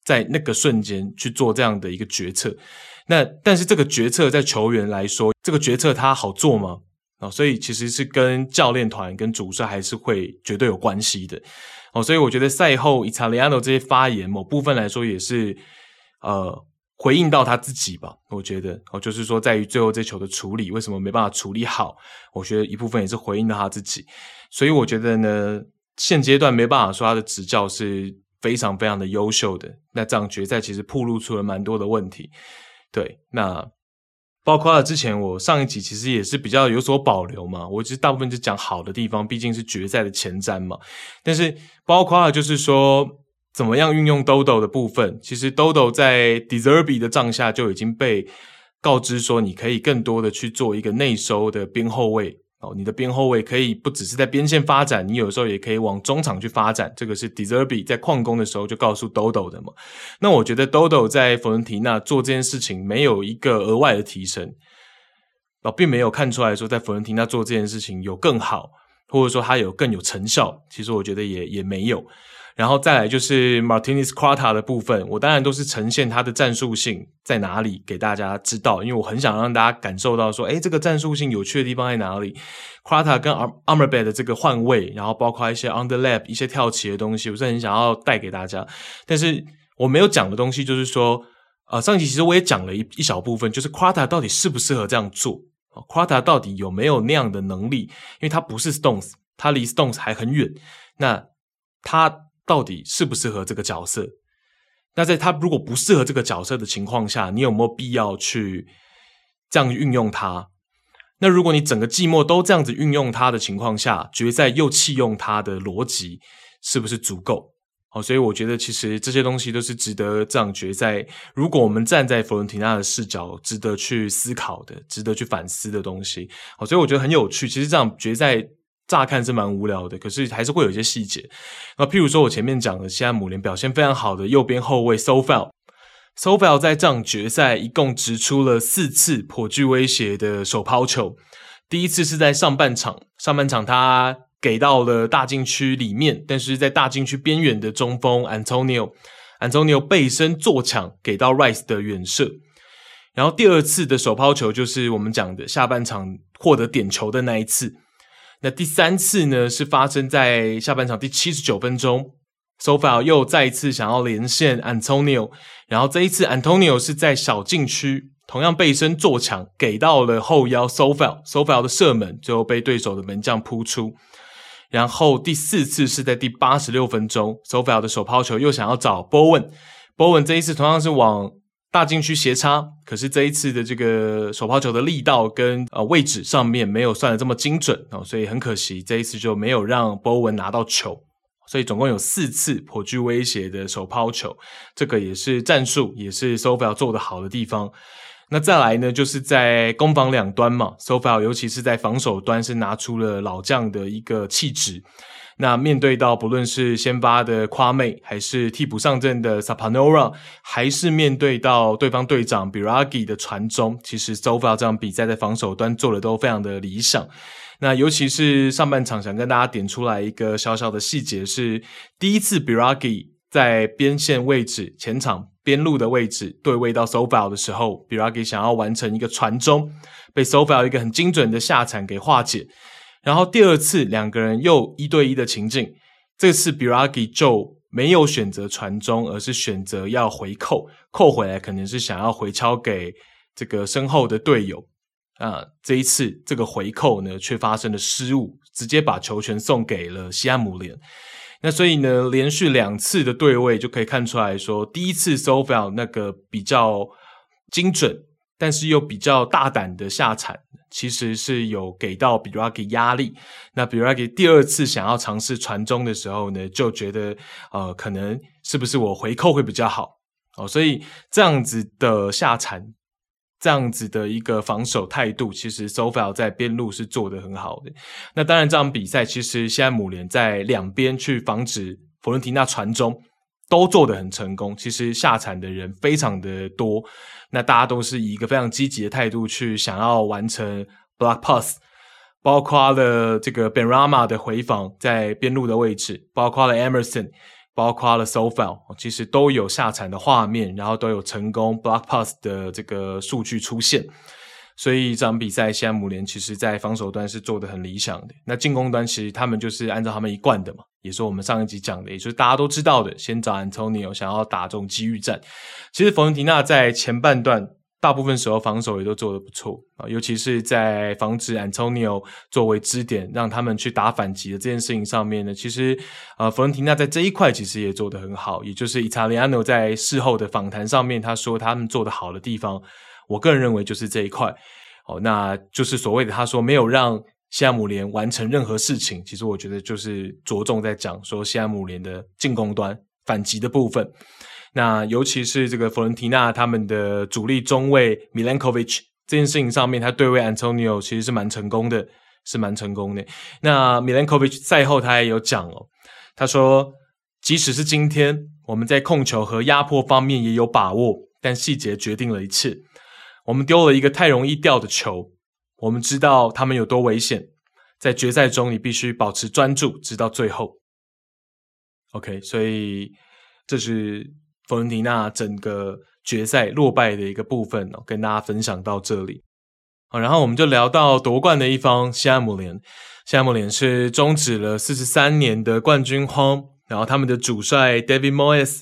在那个瞬间去做这样的一个决策？那但是这个决策在球员来说，这个决策他好做吗？哦，所以其实是跟教练团跟主帅还是会绝对有关系的。哦，所以我觉得赛后伊塔利亚诺这些发言，某部分来说也是呃回应到他自己吧。我觉得哦，就是说在于最后这球的处理，为什么没办法处理好？我觉得一部分也是回应到他自己。所以我觉得呢，现阶段没办法说他的执教是非常非常的优秀的。那这样决赛其实暴露出了蛮多的问题。对，那。包括了之前我上一集其实也是比较有所保留嘛，我其实大部分就讲好的地方，毕竟是决赛的前瞻嘛。但是包括了就是说怎么样运用 Dodo 的部分，其实 Dodo 在 De Zerbi 的帐下就已经被告知说，你可以更多的去做一个内收的边后卫。哦，你的边后卫可以不只是在边线发展，你有时候也可以往中场去发展。这个是 De Zerbi 在矿工的时候就告诉 Dodo 的嘛。那我觉得 Dodo 在佛伦提纳做这件事情没有一个额外的提升，哦，并没有看出来说在佛伦提纳做这件事情有更好，或者说他有更有成效。其实我觉得也也没有。然后再来就是 Martinez Quarta 的部分，我当然都是呈现它的战术性在哪里给大家知道，因为我很想让大家感受到说，诶，这个战术性有趣的地方在哪里？Quarta 跟 Amrabat 的这个换位，然后包括一些 underlap 一些跳棋的东西，我是很想要带给大家。但是我没有讲的东西就是说，呃，上集其实我也讲了一一小部分，就是 Quarta 到底适不适合这样做？Quarta 到底有没有那样的能力？因为他不是 Stones，他离 Stones 还很远。那他。到底适不适合这个角色？那在他如果不适合这个角色的情况下，你有没有必要去这样运用他？那如果你整个季末都这样子运用他的情况下，决赛又弃用他的逻辑是不是足够？好，所以我觉得其实这些东西都是值得这样决赛。如果我们站在佛伦提纳的视角，值得去思考的，值得去反思的东西。好，所以我觉得很有趣。其实这样决赛。乍看是蛮无聊的，可是还是会有一些细节。那譬如说，我前面讲的西汉姆联表现非常好的右边后卫 Sofel，Sofel 在这场决赛一共掷出了四次颇具威胁的手抛球。第一次是在上半场，上半场他给到了大禁区里面，但是在大禁区边缘的中锋 Antonio，Antonio 背身做抢给到 Rice 的远射。然后第二次的手抛球就是我们讲的下半场获得点球的那一次。那第三次呢，是发生在下半场第七十九分钟，Sofia 又再一次想要连线 Antonio，然后这一次 Antonio 是在小禁区同样背身做抢，给到了后腰 Sofia，Sofia 的射门最后被对手的门将扑出。然后第四次是在第八十六分钟，Sofia 的手抛球又想要找 Bowen，Bowen 这一次同样是往。大禁区斜插，可是这一次的这个手抛球的力道跟呃位置上面没有算得这么精准哦，所以很可惜这一次就没有让波文拿到球，所以总共有四次颇具威胁的手抛球，这个也是战术，也是 s o f a 做得好的地方。那再来呢，就是在攻防两端嘛 s o f a 尤其是在防守端是拿出了老将的一个气质。那面对到不论是先发的夸妹，还是替补上阵的 Sapanora，还是面对到对方队长 Biragi 的传中，其实 sofa 这场比赛在防守端做的都非常的理想。那尤其是上半场，想跟大家点出来一个小小的细节是，第一次 Biragi 在边线位置、前场边路的位置对位到 s o f a 的时候，Biragi 想要完成一个传中，被 s o f a 一个很精准的下铲给化解。然后第二次两个人又一对一的情境，这次 Biragi 就没有选择传中，而是选择要回扣，扣回来可能是想要回敲给这个身后的队友啊。这一次这个回扣呢，却发生了失误，直接把球权送给了西汉姆联。那所以呢，连续两次的对位就可以看出来说，第一次 Sofal 那个比较精准，但是又比较大胆的下铲。其实是有给到 Biragi 压力，那 Biragi 第二次想要尝试传中的时候呢，就觉得呃，可能是不是我回扣会比较好哦，所以这样子的下铲，这样子的一个防守态度，其实 Sofal 在边路是做得很好的。那当然，这场比赛其实现在姆联在两边去防止佛伦提纳传中，都做得很成功。其实下场的人非常的多，那大家都是以一个非常积极的态度去想要完成 block pass，包括了这个 b e n r a m a 的回防在边路的位置，包括了 Emerson，包括了 Sofal，其实都有下场的画面，然后都有成功 block pass 的这个数据出现。所以这场比赛，西汉姆联其实在防守端是做得很理想的。那进攻端其实他们就是按照他们一贯的嘛，也是我们上一集讲的，也就是大家都知道的，先找 Antonio 想要打这种机遇战。其实佛伦蒂纳在前半段大部分时候防守也都做得不错啊，尤其是在防止 Antonio 作为支点让他们去打反击的这件事情上面呢，其实呃佛伦蒂纳在这一块其实也做得很好。也就是 Italiano 在事后的访谈上面他说他们做得好的地方。我个人认为就是这一块，哦，那就是所谓的他说没有让西汉姆联完成任何事情，其实我觉得就是着重在讲说西汉姆联的进攻端反击的部分。那尤其是这个佛伦提纳他们的主力中卫 Milenkovic 这件事情上面，他对位 Antonio 其实是蛮成功的，是蛮成功的。那 Milenkovic 赛后他也有讲哦，他说即使是今天我们在控球和压迫方面也有把握，但细节决定了一切。我们丢了一个太容易掉的球，我们知道他们有多危险。在决赛中，你必须保持专注，直到最后。OK，所以这是佛伦蒂纳整个决赛落败的一个部分哦，跟大家分享到这里。好，然后我们就聊到夺冠的一方西汉姆联。西汉姆联是终止了四十三年的冠军荒，然后他们的主帅 David Moyes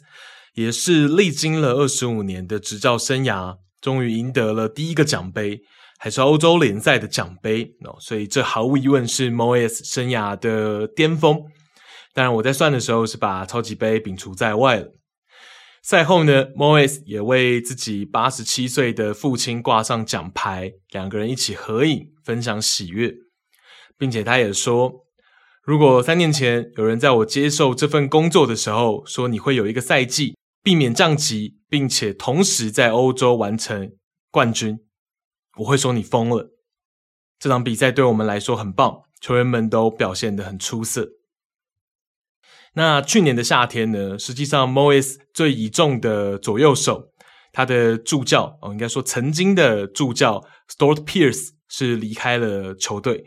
也是历经了二十五年的执教生涯。终于赢得了第一个奖杯，还是欧洲联赛的奖杯哦，所以这毫无疑问是 Moes 生涯的巅峰。当然，我在算的时候是把超级杯摒除在外了。赛后呢，Moyes 也为自己八十七岁的父亲挂上奖牌，两个人一起合影，分享喜悦，并且他也说，如果三年前有人在我接受这份工作的时候说你会有一个赛季避免降级，并且同时在欧洲完成冠军，我会说你疯了。这场比赛对我们来说很棒，球员们都表现得很出色。那去年的夏天呢，实际上 Moyes 最倚重的左右手，他的助教哦，应该说曾经的助教 Stuart Pearce 是离开了球队。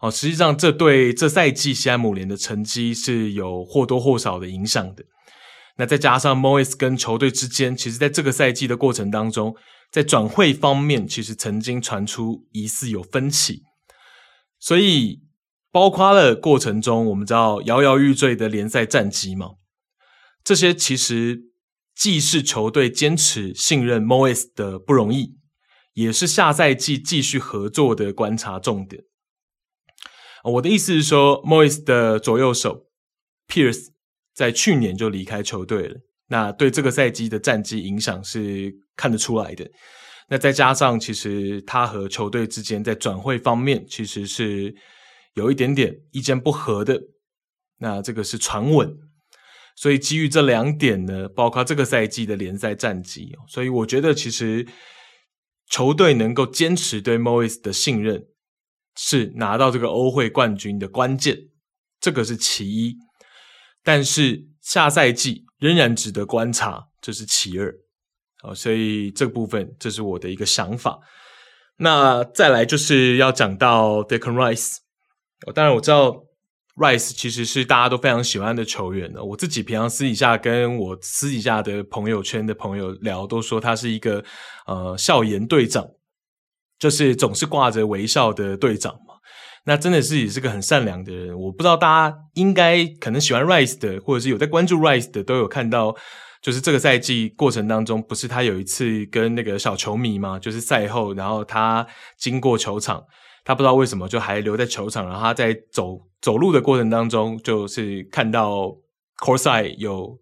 哦，实际上这对这赛季西汉姆联的成绩是有或多或少的影响的。那再加上 Moyes 跟球队之间，其实在这个赛季的过程当中，在转会方面，其实曾经传出疑似有分歧，所以包括了过程中，我们知道摇摇欲坠的联赛战绩嘛，这些其实既是球队坚持信任 Moyes 的不容易，也是下赛季继续合作的观察重点。我的意思是说，Moyes 的左右手 Pierce。在去年就离开球队了，那对这个赛季的战绩影响是看得出来的。那再加上，其实他和球队之间在转会方面其实是有一点点意见不合的。那这个是传闻，所以基于这两点呢，包括这个赛季的联赛战绩，所以我觉得其实球队能够坚持对 Moyes 的信任，是拿到这个欧会冠军的关键，这个是其一。但是下赛季仍然值得观察，这是其二。好，所以这部分这是我的一个想法。那再来就是要讲到 d e c o n Rice。当然我知道 Rice 其实是大家都非常喜欢的球员。我自己平常私底下跟我私底下的朋友圈的朋友聊，都说他是一个呃笑颜队长，就是总是挂着微笑的队长嘛。那真的是也是个很善良的人，我不知道大家应该可能喜欢 Rice 的，或者是有在关注 Rice 的，都有看到，就是这个赛季过程当中，不是他有一次跟那个小球迷吗？就是赛后，然后他经过球场，他不知道为什么就还留在球场，然后他在走走路的过程当中，就是看到 Courtside 有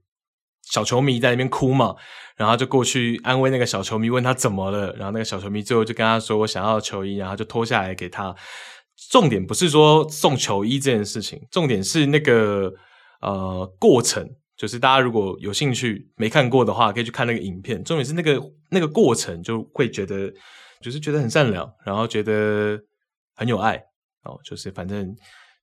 小球迷在那边哭嘛，然后就过去安慰那个小球迷，问他怎么了，然后那个小球迷最后就跟他说我想要球衣，然后就脱下来给他。重点不是说送球衣这件事情，重点是那个呃过程，就是大家如果有兴趣没看过的话，可以去看那个影片。重点是那个那个过程，就会觉得就是觉得很善良，然后觉得很有爱哦。就是反正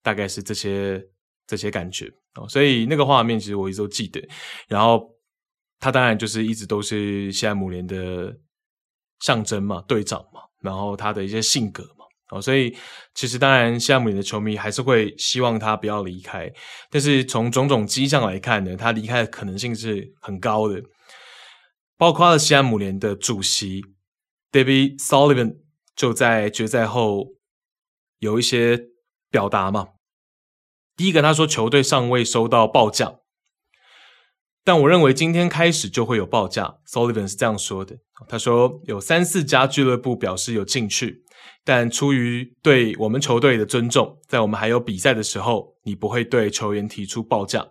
大概是这些这些感觉哦，所以那个画面其实我一直都记得。然后他当然就是一直都是西汉姆联的象征嘛，队长嘛，然后他的一些性格嘛，哦，所以其实当然西汉姆联的球迷还是会希望他不要离开，但是从种种迹象来看呢，他离开的可能性是很高的，包括了西汉姆联的主席 David Sullivan 就在决赛后有一些表达嘛。第一个，他说球队尚未收到报价，但我认为今天开始就会有报价。Sullivan 是这样说的。他说有三四家俱乐部表示有兴趣，但出于对我们球队的尊重，在我们还有比赛的时候，你不会对球员提出报价。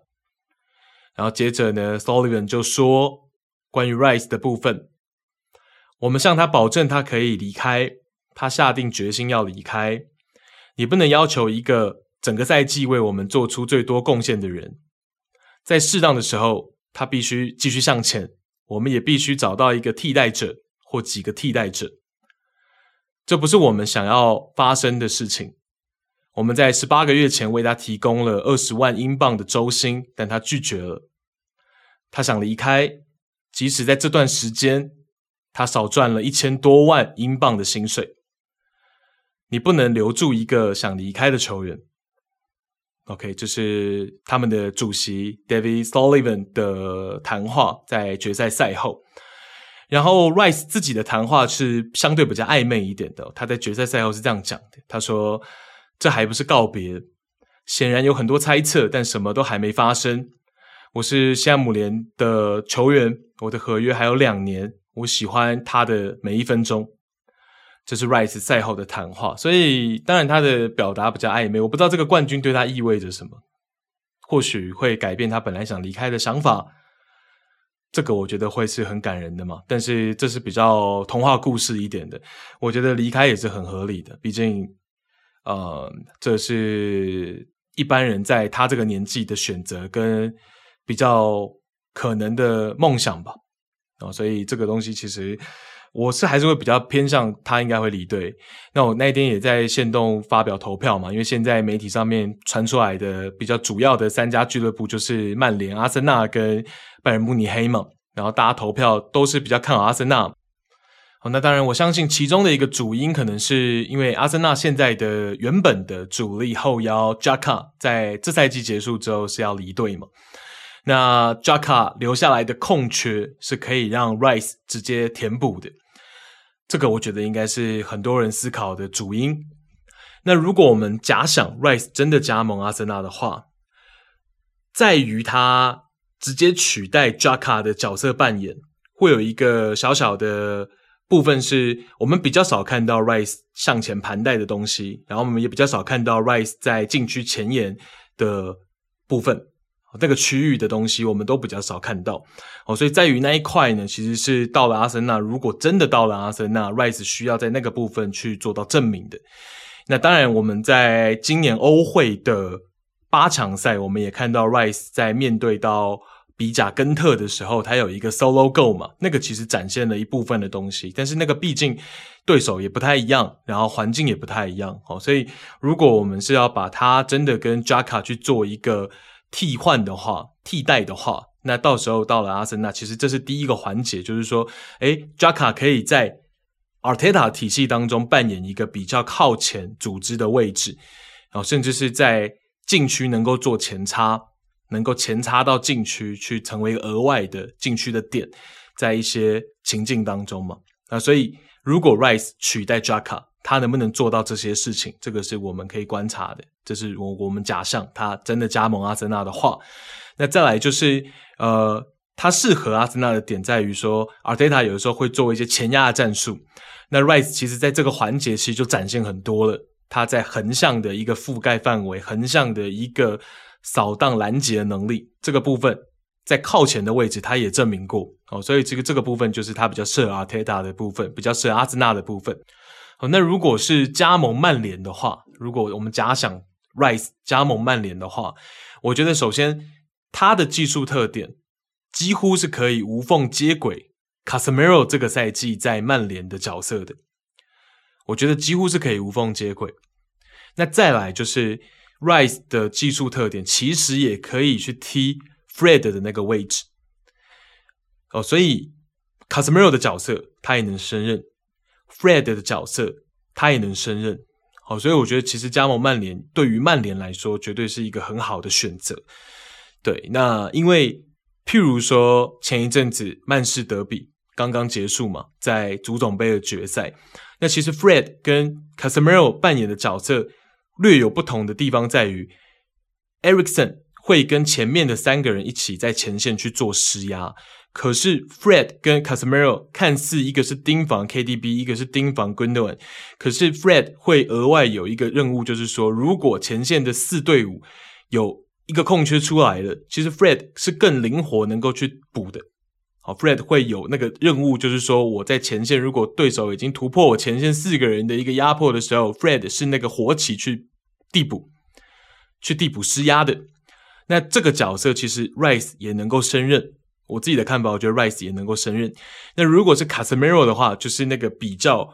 然后接着呢，Sullivan 就说关于 Rice 的部分，我们向他保证他可以离开，他下定决心要离开。你不能要求一个。整个赛季为我们做出最多贡献的人，在适当的时候，他必须继续向前。我们也必须找到一个替代者或几个替代者。这不是我们想要发生的事情。我们在十八个月前为他提供了二十万英镑的周薪，但他拒绝了。他想离开，即使在这段时间，他少赚了一千多万英镑的薪水。你不能留住一个想离开的球员。OK，这是他们的主席 David Sullivan 的谈话，在决赛赛后。然后 Rice 自己的谈话是相对比较暧昧一点的。他在决赛赛后是这样讲的：“他说，这还不是告别，显然有很多猜测，但什么都还没发生。我是西汉姆联的球员，我的合约还有两年，我喜欢他的每一分钟。”这是 Rice 赛后的谈话，所以当然他的表达比较暧昧，我不知道这个冠军对他意味着什么，或许会改变他本来想离开的想法，这个我觉得会是很感人的嘛。但是这是比较童话故事一点的，我觉得离开也是很合理的，毕竟，呃，这是一般人在他这个年纪的选择跟比较可能的梦想吧。哦，所以这个东西其实。我是还是会比较偏向他应该会离队。那我那一天也在线动发表投票嘛，因为现在媒体上面传出来的比较主要的三家俱乐部就是曼联、阿森纳跟拜仁慕尼黑嘛，然后大家投票都是比较看好阿森纳。好，那当然我相信其中的一个主因可能是因为阿森纳现在的原本的主力后腰 Jaka 在这赛季结束之后是要离队嘛。那 Xhaka 留下来的空缺是可以让 Rice 直接填补的，这个我觉得应该是很多人思考的主因。那如果我们假想 Rice 真的加盟阿森纳的话，在于他直接取代 Xhaka 的角色扮演，会有一个小小的部分是我们比较少看到 Rice 向前盘带的东西，然后我们也比较少看到 Rice 在禁区前沿的部分。那个区域的东西，我们都比较少看到哦，所以在于那一块呢，其实是到了阿森纳，如果真的到了阿森纳，Rice 需要在那个部分去做到证明的。那当然，我们在今年欧会的八强赛，我们也看到 Rice 在面对到比甲根特的时候，他有一个 solo go 嘛，那个其实展现了一部分的东西，但是那个毕竟对手也不太一样，然后环境也不太一样哦，所以如果我们是要把他真的跟 Jaka 去做一个。替换的话，替代的话，那到时候到了阿森纳，其实这是第一个环节，就是说，诶，Xhaka 可以在 Arteta 体系当中扮演一个比较靠前组织的位置，然后甚至是在禁区能够做前插，能够前插到禁区去成为额外的禁区的点，在一些情境当中嘛，那所以如果 Rice 取代 Xhaka 他能不能做到这些事情？这个是我们可以观察的。这是我我们假象他真的加盟阿森纳的话，那再来就是呃，他适合阿森纳的点在于说，阿尔特塔有的时候会做一些前压的战术。那 Rice 其实在这个环节其实就展现很多了。他在横向的一个覆盖范围，横向的一个扫荡拦截的能力，这个部分在靠前的位置他也证明过哦。所以这个这个部分就是他比较适合阿尔特塔的部分，比较适合阿森纳的部分。好，那如果是加盟曼联的话，如果我们假想 Rice 加盟曼联的话，我觉得首先他的技术特点几乎是可以无缝接轨 Casemiro 这个赛季在曼联的角色的，我觉得几乎是可以无缝接轨。那再来就是 Rice 的技术特点其实也可以去踢 Fred 的那个位置。哦，所以 Casemiro 的角色他也能胜任，Fred 的角色他也能胜任。好，所以我觉得其实加盟曼联对于曼联来说绝对是一个很好的选择。对，那因为譬如说前一阵子曼市德比刚刚结束嘛，在足总杯的决赛，那其实 Fred 跟 Casemiro 扮演的角色略有不同的地方在于，Eriksen 会跟前面的三个人一起在前线去做施压。可是 Fred 跟 Casemiro 看似一个是盯防 KDB，一个是盯防 g u n d o a n 可是 Fred 会额外有一个任务，就是说如果前线的四对五有一个空缺出来了，其实 Fred 是更灵活，能够去补的。好，Fred 会有那个任务，就是说我在前线，如果对手已经突破我前线四个人的一个压迫的时候，Fred 是那个活棋去递补、去递补施压的。那这个角色其实 Rice 也能够胜任。我自己的看法，我觉得 Rice 也能够胜任。那如果是 Casemiro 的话，就是那个比较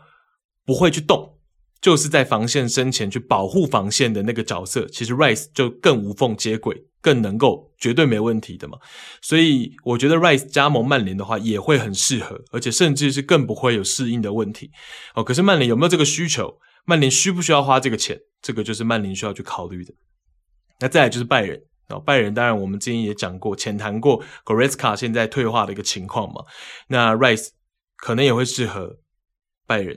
不会去动，就是在防线身前去保护防线的那个角色，其实 Rice 就更无缝接轨，更能够绝对没问题的嘛。所以我觉得 Rice 加盟曼联的话也会很适合，而且甚至是更不会有适应的问题。哦，可是曼联有没有这个需求？曼联需不需要花这个钱？这个就是曼联需要去考虑的。那再来就是拜仁。然后拜仁当然，我们之前也讲过、浅谈过 Goretzka 现在退化的一个情况嘛。那 Rice 可能也会适合拜仁，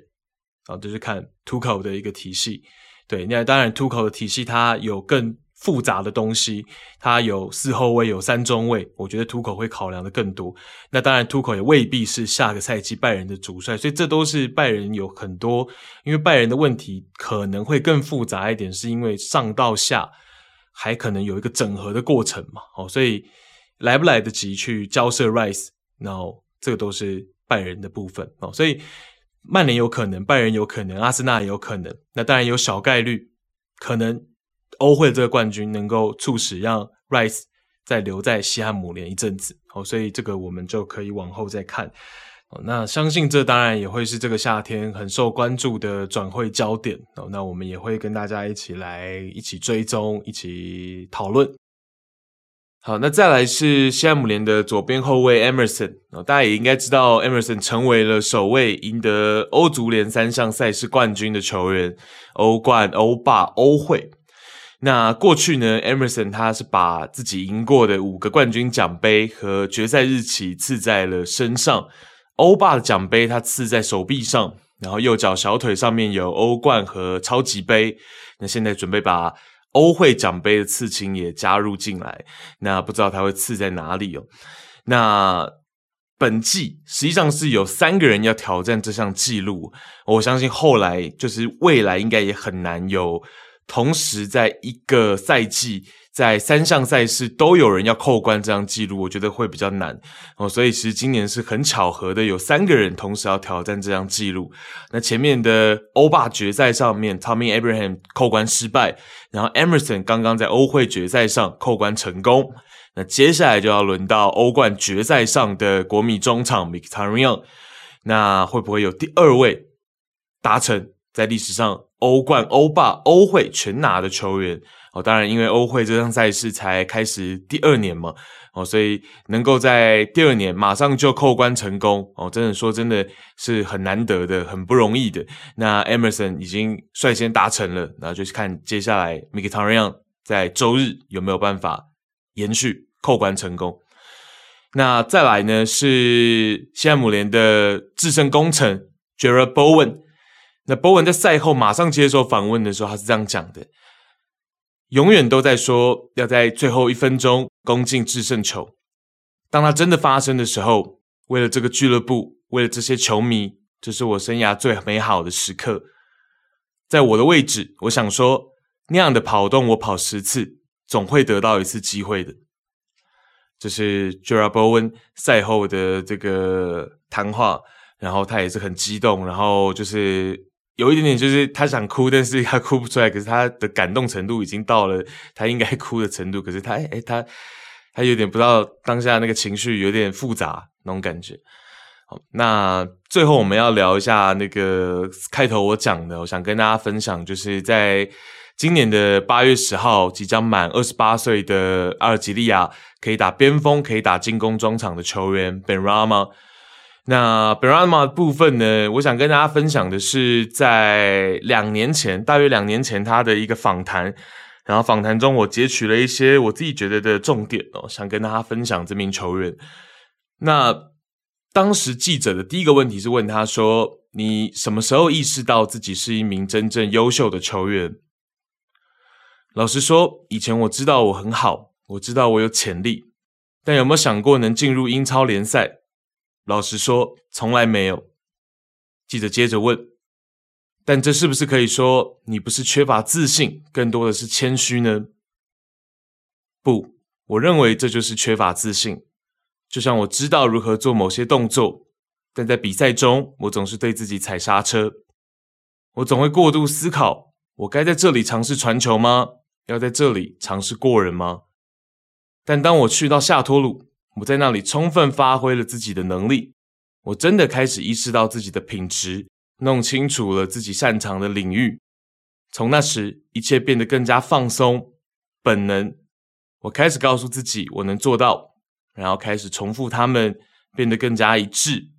啊，就是看 Tuchel 的一个体系。对，那当然 Tuchel 的体系它有更复杂的东西，它有四后卫，有三中卫，我觉得 Tuchel 会考量的更多。那当然 Tuchel 也未必是下个赛季拜仁的主帅，所以这都是拜仁有很多，因为拜仁的问题可能会更复杂一点，是因为上到下。还可能有一个整合的过程嘛，哦，所以来不来得及去交涉 Rice，然后这个都是拜仁的部分哦，所以曼联有可能，拜仁有可能，阿森纳也有可能，那当然有小概率，可能欧会这个冠军能够促使让 Rice 再留在西汉姆联一阵子，哦，所以这个我们就可以往后再看。那相信这当然也会是这个夏天很受关注的转会焦点哦。那我们也会跟大家一起来一起追踪，一起讨论。好，那再来是西汉姆联的左边后卫 Emerson 哦，大家也应该知道，Emerson 成为了首位赢得欧足联三项赛事冠军的球员，欧冠、欧霸、欧会。那过去呢，Emerson 他是把自己赢过的五个冠军奖杯和决赛日期刺在了身上。欧霸的奖杯，它刺在手臂上，然后右脚小腿上面有欧冠和超级杯。那现在准备把欧会奖杯的刺青也加入进来，那不知道它会刺在哪里哦。那本季实际上是有三个人要挑战这项纪录，我相信后来就是未来应该也很难有同时在一个赛季。在三项赛事都有人要扣关这样记录，我觉得会比较难哦。所以其实今年是很巧合的，有三个人同时要挑战这样记录。那前面的欧霸决赛上面，Tommy Abraham 扣关失败，然后 Emerson 刚刚在欧会决赛上扣关成功。那接下来就要轮到欧冠决赛上的国米中场 Mkhitaryan，那会不会有第二位达成在历史上欧冠、欧霸、欧会全拿的球员？当然，因为欧会这项赛事才开始第二年嘛，哦，所以能够在第二年马上就扣关成功，哦，真的说真的是很难得的，很不容易的。那 Emerson 已经率先达成了，然后就是看接下来 m i k i t a r i a n 在周日有没有办法延续扣关成功。那再来呢是西汉姆联的制胜功臣 Jarrod Bowen，那 Bowen 在赛后马上接受访问的时候，他是这样讲的。永远都在说要在最后一分钟攻进制胜球，当它真的发生的时候，为了这个俱乐部，为了这些球迷，这是我生涯最美好的时刻。在我的位置，我想说，那样的跑动我跑十次，总会得到一次机会的。这是 Jara Bowen 赛后的这个谈话，然后他也是很激动，然后就是。有一点点，就是他想哭，但是他哭不出来。可是他的感动程度已经到了他应该哭的程度。可是他，哎、欸，他他有点不知道当下那个情绪，有点复杂那种感觉。好，那最后我们要聊一下那个开头我讲的，我想跟大家分享，就是在今年的八月十号，即将满二十八岁的阿尔及利亚可以打边锋、可以打进攻中场的球员 Benram。那 Benrahma 的部分呢，我想跟大家分享的是，在两年前，大约两年前他的一个访谈。然后访谈中，我截取了一些我自己觉得的重点哦，想跟大家分享这名球员。那当时记者的第一个问题是问他说：“你什么时候意识到自己是一名真正优秀的球员？”老实说，以前我知道我很好，我知道我有潜力，但有没有想过能进入英超联赛？老实说，从来没有。记者接着问。但这是不是可以说你不是缺乏自信，更多的是谦虚呢？不，我认为这就是缺乏自信。就像我知道如何做某些动作，但在比赛中，我总是对自己踩刹车。我总会过度思考：我该在这里尝试传球吗？要在这里尝试过人吗？但当我去到夏托鲁，我在那里充分发挥了自己的能力。我真的开始意识到自己的品质。弄清楚了自己擅长的领域，从那时一切变得更加放松、本能。我开始告诉自己我能做到，然后开始重复他们，变得更加一致。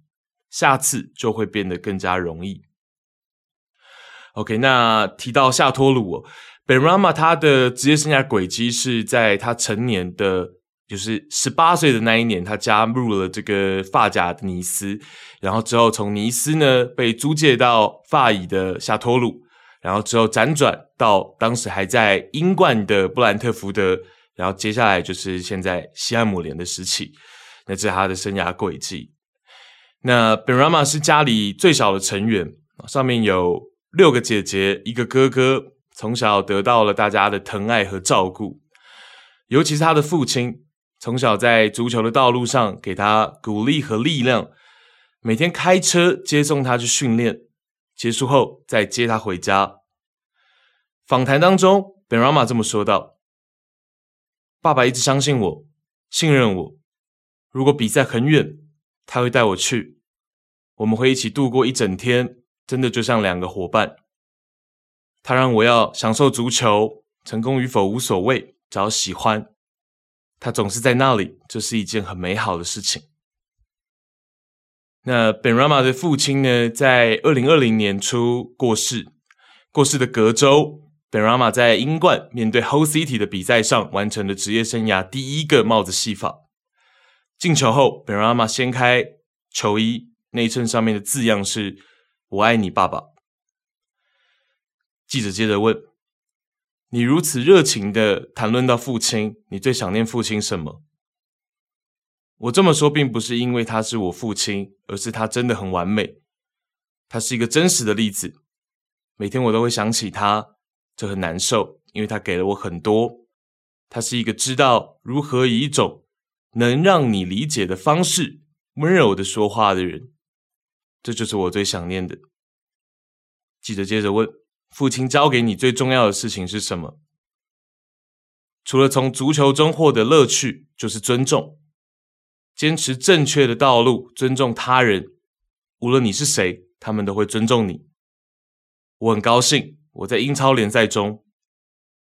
下次就会变得更加容易。OK，那提到夏托鲁哦，Ben Rama 他的职业生涯轨迹是在他成年的。就是十八岁的那一年，他加入了这个法甲的尼斯，然后之后从尼斯呢被租借到法乙的夏托鲁，然后之后辗转到当时还在英冠的布兰特福德，然后接下来就是现在西汉姆联的时期，那这是他的生涯轨迹。那 Benrahma 是家里最小的成员，上面有六个姐姐，一个哥哥，从小得到了大家的疼爱和照顾，尤其是他的父亲。从小在足球的道路上给他鼓励和力量，每天开车接送他去训练，结束后再接他回家。访谈当中，Benrahma 这么说道：“爸爸一直相信我，信任我。如果比赛很远，他会带我去，我们会一起度过一整天，真的就像两个伙伴。他让我要享受足球，成功与否无所谓，只要喜欢。”他总是在那里，这是一件很美好的事情。那 Benrahma 的父亲呢，在二零二零年初过世。过世的隔周，Benrahma 在英冠面对 Hull City 的比赛上，完成了职业生涯第一个帽子戏法。进球后，Benrahma 掀开球衣，内衬上面的字样是“我爱你，爸爸”。记者接着问。你如此热情的谈论到父亲，你最想念父亲什么？我这么说并不是因为他是我父亲，而是他真的很完美。他是一个真实的例子，每天我都会想起他，这很难受，因为他给了我很多。他是一个知道如何以一种能让你理解的方式温柔的说话的人，这就是我最想念的。记者接着问。父亲教给你最重要的事情是什么？除了从足球中获得乐趣，就是尊重，坚持正确的道路，尊重他人。无论你是谁，他们都会尊重你。我很高兴，我在英超联赛中，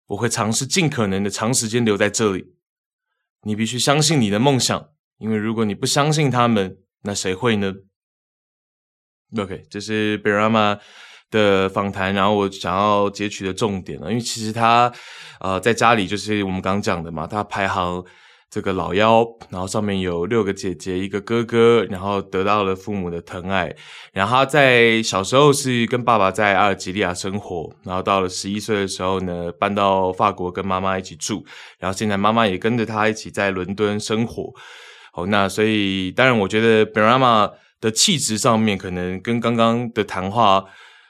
我会尝试尽可能的长时间留在这里。你必须相信你的梦想，因为如果你不相信他们，那谁会呢？OK，这是 Benrahma 的访谈，然后我想要截取的重点呢，因为其实他，呃，在家里就是我们刚讲的嘛，他排行这个老幺，然后上面有六个姐姐，一个哥哥，然后得到了父母的疼爱，然后他在小时候是跟爸爸在阿尔及利亚生活，然后到了十一岁的时候呢，搬到法国跟妈妈一起住，然后现在妈妈也跟着他一起在伦敦生活。哦，那所以当然，我觉得 Benrahma 的气质上面可能跟刚刚的谈话。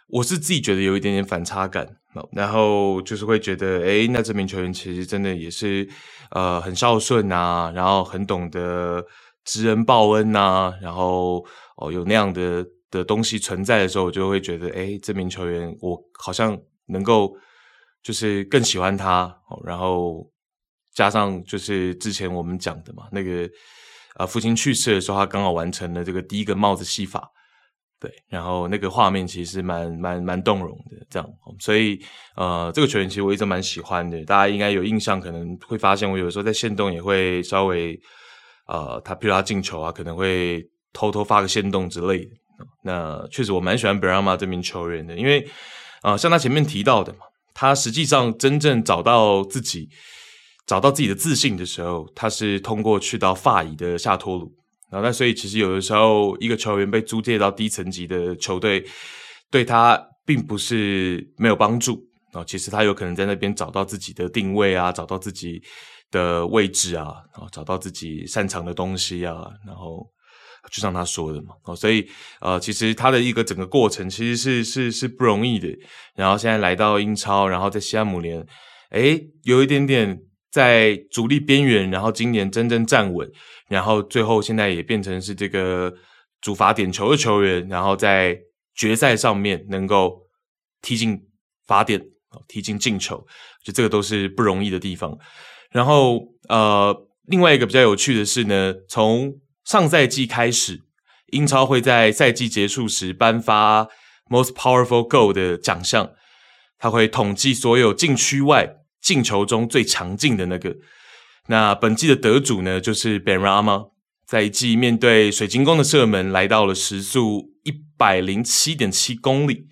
我是自己觉得有一点点反差感，然后就是会觉得，诶，那这名球员其实真的也是，呃，很孝顺啊，然后很懂得知恩报恩呐，然后哦有那样的的东西存在的时候，我就会觉得，诶，这名球员我好像能够就是更喜欢他，然后加上就是之前我们讲的嘛，那个呃父亲去世的时候，他刚好完成了这个第一个帽子戏法。对，然后那个画面其实蛮蛮蛮动容的，这样，所以呃，这个球员其实我一直蛮喜欢的，大家应该有印象，可能会发现我有时候在线动也会稍微呃，他譬如他进球啊，可能会偷偷发个线动之类的。那确实我蛮喜欢 Brahma 这名球员的，因为啊、呃，像他前面提到的嘛，他实际上真正找到自己找到自己的自信的时候，他是通过去到法乙的夏托鲁。然后，那所以其实有的时候，一个球员被租借到低层级的球队，对他并不是没有帮助啊。其实他有可能在那边找到自己的定位啊，找到自己的位置啊，然后找到自己擅长的东西啊。然后就像他说的嘛，哦，所以呃，其实他的一个整个过程其实是是是不容易的。然后现在来到英超，然后在西汉姆联，诶，有一点点在主力边缘，然后今年真正站稳。然后最后现在也变成是这个主罚点球的球员，然后在决赛上面能够踢进罚点，踢进进球，就这个都是不容易的地方。然后呃，另外一个比较有趣的是呢，从上赛季开始，英超会在赛季结束时颁发 Most Powerful Goal 的奖项，他会统计所有禁区外进球中最强劲的那个。那本季的得主呢，就是 Ben Rama，在一季面对水晶宫的射门来到了时速一百零七点七公里。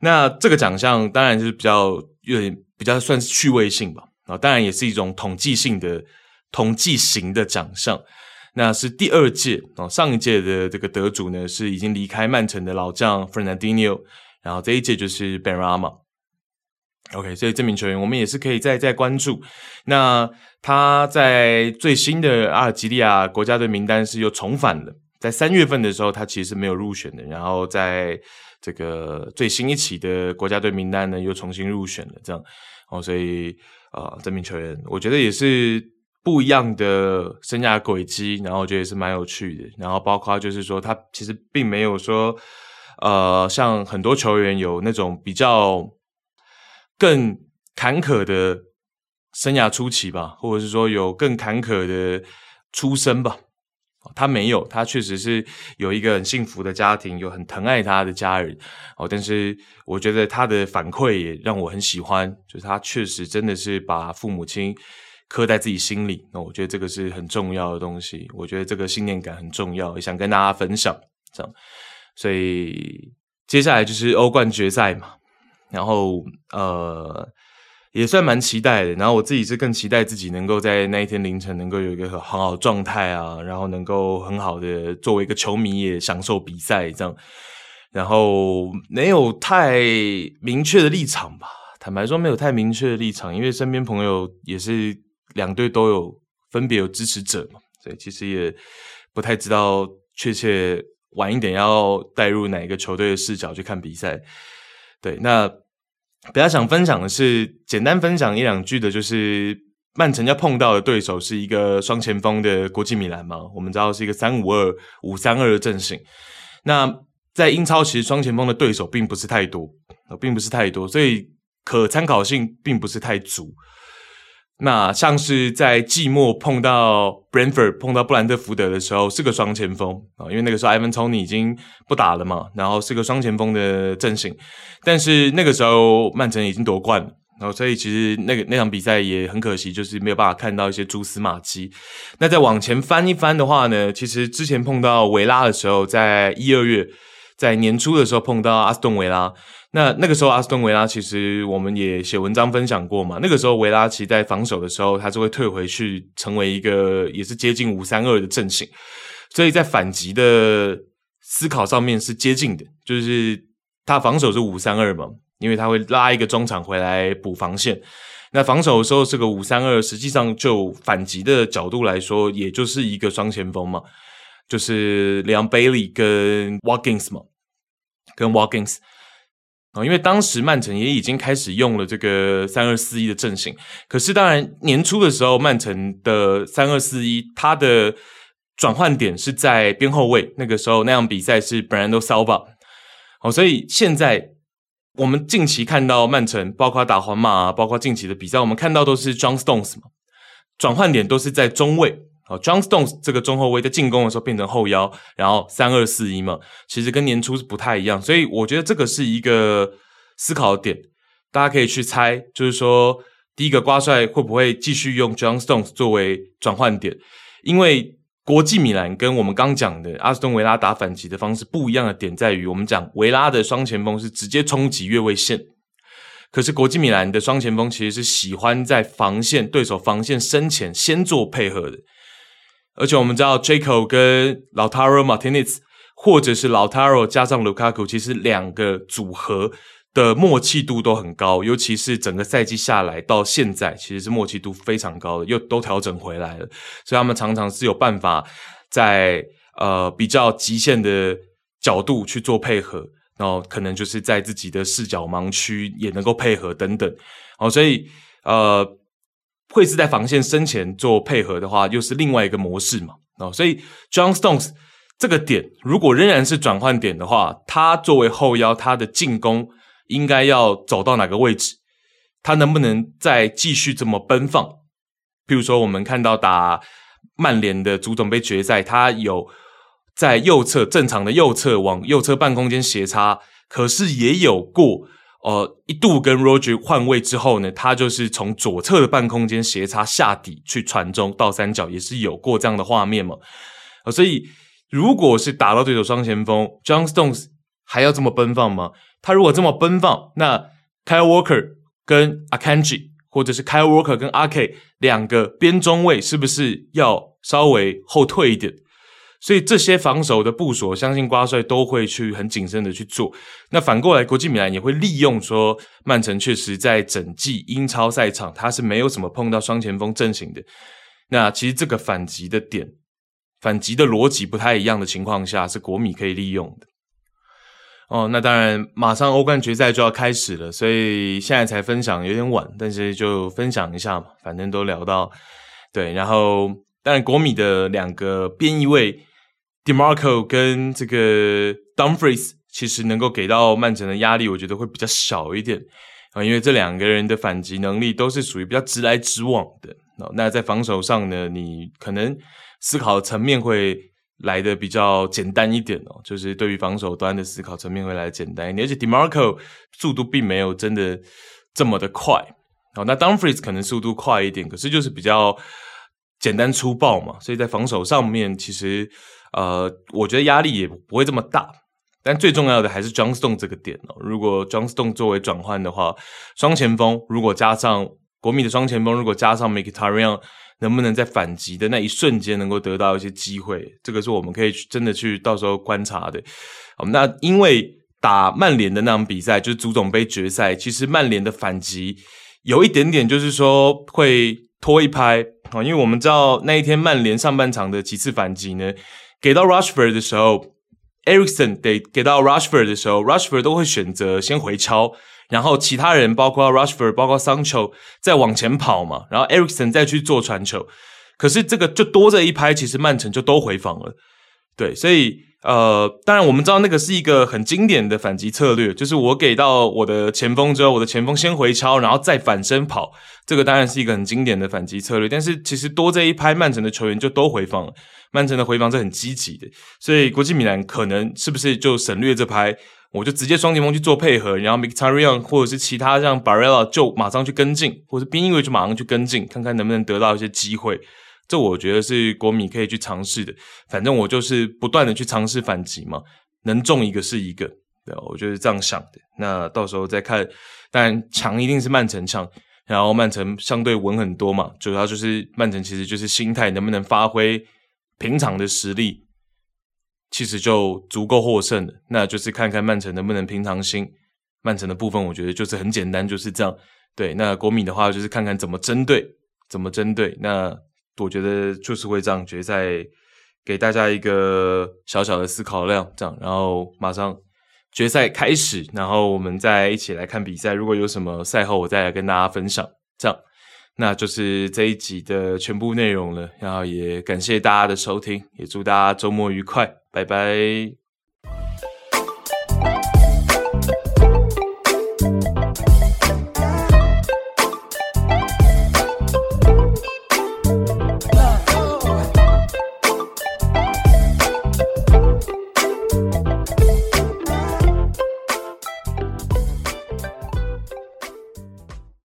那这个奖项当然是比较有点比较算是趣味性吧，啊，当然也是一种统计性的统计型的奖项。那是第二届哦，上一届的这个得主呢是已经离开曼城的老将 Fernandinho，然后这一届就是 Ben Rama。OK，所以这名球员我们也是可以再再关注。那他在最新的阿尔及利亚国家队名单是又重返了，在三月份的时候他其实是没有入选的，然后在这个最新一期的国家队名单呢又重新入选了，这样哦，所以啊、呃，这名球员我觉得也是不一样的生涯轨迹，然后我觉得也是蛮有趣的。然后包括就是说他其实并没有说呃像很多球员有那种比较。更坎坷的生涯初期吧，或者是说有更坎坷的出生吧。他没有，他确实是有一个很幸福的家庭，有很疼爱他的家人。哦，但是我觉得他的反馈也让我很喜欢，就是他确实真的是把父母亲刻在自己心里。那我觉得这个是很重要的东西，我觉得这个信念感很重要，也想跟大家分享。这样，所以接下来就是欧冠决赛嘛。然后呃，也算蛮期待的。然后我自己是更期待自己能够在那一天凌晨能够有一个很好的状态啊，然后能够很好的作为一个球迷也享受比赛这样。然后没有太明确的立场吧，坦白说没有太明确的立场，因为身边朋友也是两队都有分别有支持者嘛，所以其实也不太知道确切晚一点要带入哪一个球队的视角去看比赛。对，那比较想分享的是，简单分享一两句的，就是曼城要碰到的对手是一个双前锋的国际米兰嘛。我们知道是一个三五二五三二的阵型。那在英超，其实双前锋的对手并不是太多，并不是太多，所以可参考性并不是太足。那像是在季末碰到 Brentford 碰到布兰特福德的时候，是个双前锋啊，因为那个时候 Ivan Tony 已经不打了嘛，然后是个双前锋的阵型。但是那个时候曼城已经夺冠了，然后所以其实那个那场比赛也很可惜，就是没有办法看到一些蛛丝马迹。那再往前翻一翻的话呢，其实之前碰到维拉的时候，在一二月，在年初的时候碰到阿斯顿维拉。那那个时候，阿斯顿维拉其实我们也写文章分享过嘛。那个时候，维拉其在防守的时候，他就会退回去，成为一个也是接近五三二的阵型。所以在反击的思考上面是接近的，就是他防守是五三二嘛，因为他会拉一个中场回来补防线。那防守的时候是个五三二，实际上就反击的角度来说，也就是一个双前锋嘛，就是 Leon Bailey 跟 Watkins 嘛，跟 Watkins。啊因为当时曼城也已经开始用了这个三二四一的阵型，可是当然年初的时候，曼城的三二四一它的转换点是在边后卫，那个时候那样比赛是 Bernardo Silva，好，所以现在我们近期看到曼城，包括打皇马，包括近期的比赛，我们看到都是 John Stones 嘛，转换点都是在中卫，哦，John Stones 这个中后卫在进攻的时候变成后腰，然后三二四一嘛，其实跟年初是不太一样，所以我觉得这个是一个思考点，大家可以去猜，就是说第一个瓜帅会不会继续用 John Stones 作为转换点，因为国际米兰跟我们刚讲的阿斯顿维拉打反击的方式不一样的点在于，我们讲维拉的双前锋是直接冲击越位线。可是国际米兰的双前锋其实是喜欢在防线对手防线身前先做配合的，而且我们知道，Jaco 跟 Lautaro Martinez，或者是 Lautaro 加上 Lukaku，其实两个组合的默契度都很高，尤其是整个赛季下来到现在，其实是默契度非常高的，又都调整回来了，所以他们常常是有办法在呃比较极限的角度去做配合。然后可能就是在自己的视角盲区也能够配合等等，好，所以呃，会是在防线身前做配合的话，又是另外一个模式嘛，哦，所以 John Stones 这个点如果仍然是转换点的话，他作为后腰，他的进攻应该要走到哪个位置？他能不能再继续这么奔放？譬如说，我们看到打曼联的足总杯决赛，他有。在右侧正常的右侧往右侧半空间斜插，可是也有过，呃，一度跟 Roger 换位之后呢，他就是从左侧的半空间斜插下底去传中到三角，也是有过这样的画面嘛。呃，所以如果是打到对手双前锋，John Stones 还要这么奔放吗？他如果这么奔放，那 Kyle Walker 跟 Akanji，或者是 Kyle Walker 跟 Ak 两个边中卫，是不是要稍微后退一点？所以这些防守的部署，我相信瓜帅都会去很谨慎的去做。那反过来，国际米兰也会利用说，曼城确实在整季英超赛场，他是没有怎么碰到双前锋阵型的。那其实这个反击的点，反击的逻辑不太一样的情况下，是国米可以利用的。哦，那当然，马上欧冠决赛就要开始了，所以现在才分享有点晚，但是就分享一下嘛，反正都聊到对。然后，当然国米的两个边翼位。Demarco 跟这个 Dumfries 其实能够给到曼城的压力，我觉得会比较小一点啊，因为这两个人的反击能力都是属于比较直来直往的。那在防守上呢，你可能思考层面会来的比较简单一点哦，就是对于防守端的思考层面会来简单一点。而且 Demarco 速度并没有真的这么的快哦，那 Dumfries 可能速度快一点，可是就是比较简单粗暴嘛，所以在防守上面其实。呃，我觉得压力也不会这么大，但最重要的还是 Johnston 这个点哦。如果 Johnston 作为转换的话，双前锋如果加上国米的双前锋，如果加上 m i k i t a r i a n 能不能在反击的那一瞬间能够得到一些机会？这个是我们可以真的去到时候观察的。好，那因为打曼联的那场比赛就是足总杯决赛，其实曼联的反击有一点点就是说会拖一拍啊，因为我们知道那一天曼联上半场的几次反击呢。给到 Rushford 的时候，Ericsson 得给到 Rushford 的时候，Rushford 都会选择先回超，然后其他人包括 Rushford，、包括 Sancho 再往前跑嘛，然后 Ericsson 再去做传球。可是这个就多这一拍，其实曼城就都回防了。对，所以呃，当然我们知道那个是一个很经典的反击策略，就是我给到我的前锋之后，我的前锋先回敲，然后再反身跑。这个当然是一个很经典的反击策略，但是其实多这一拍，曼城的球员就都回防了。曼城的回防是很积极的，所以国际米兰可能是不是就省略这拍，我就直接双前锋去做配合，然后 m i k t a r i o n 或者是其他像 Barella 就马上去跟进，或者边翼位就马上去跟进，看看能不能得到一些机会。这我觉得是国米可以去尝试的。反正我就是不断的去尝试反击嘛，能中一个是一个。对，我就是这样想的。那到时候再看，当然强一定是曼城强。然后曼城相对稳很多嘛，主要就是曼城其实就是心态能不能发挥平常的实力，其实就足够获胜了。那就是看看曼城能不能平常心。曼城的部分我觉得就是很简单，就是这样。对，那国米的话就是看看怎么针对，怎么针对。那我觉得就是会这样决赛给大家一个小小的思考量，这样，然后马上。决赛开始，然后我们再一起来看比赛。如果有什么赛后，我再来跟大家分享。这样，那就是这一集的全部内容了。然后也感谢大家的收听，也祝大家周末愉快，拜拜。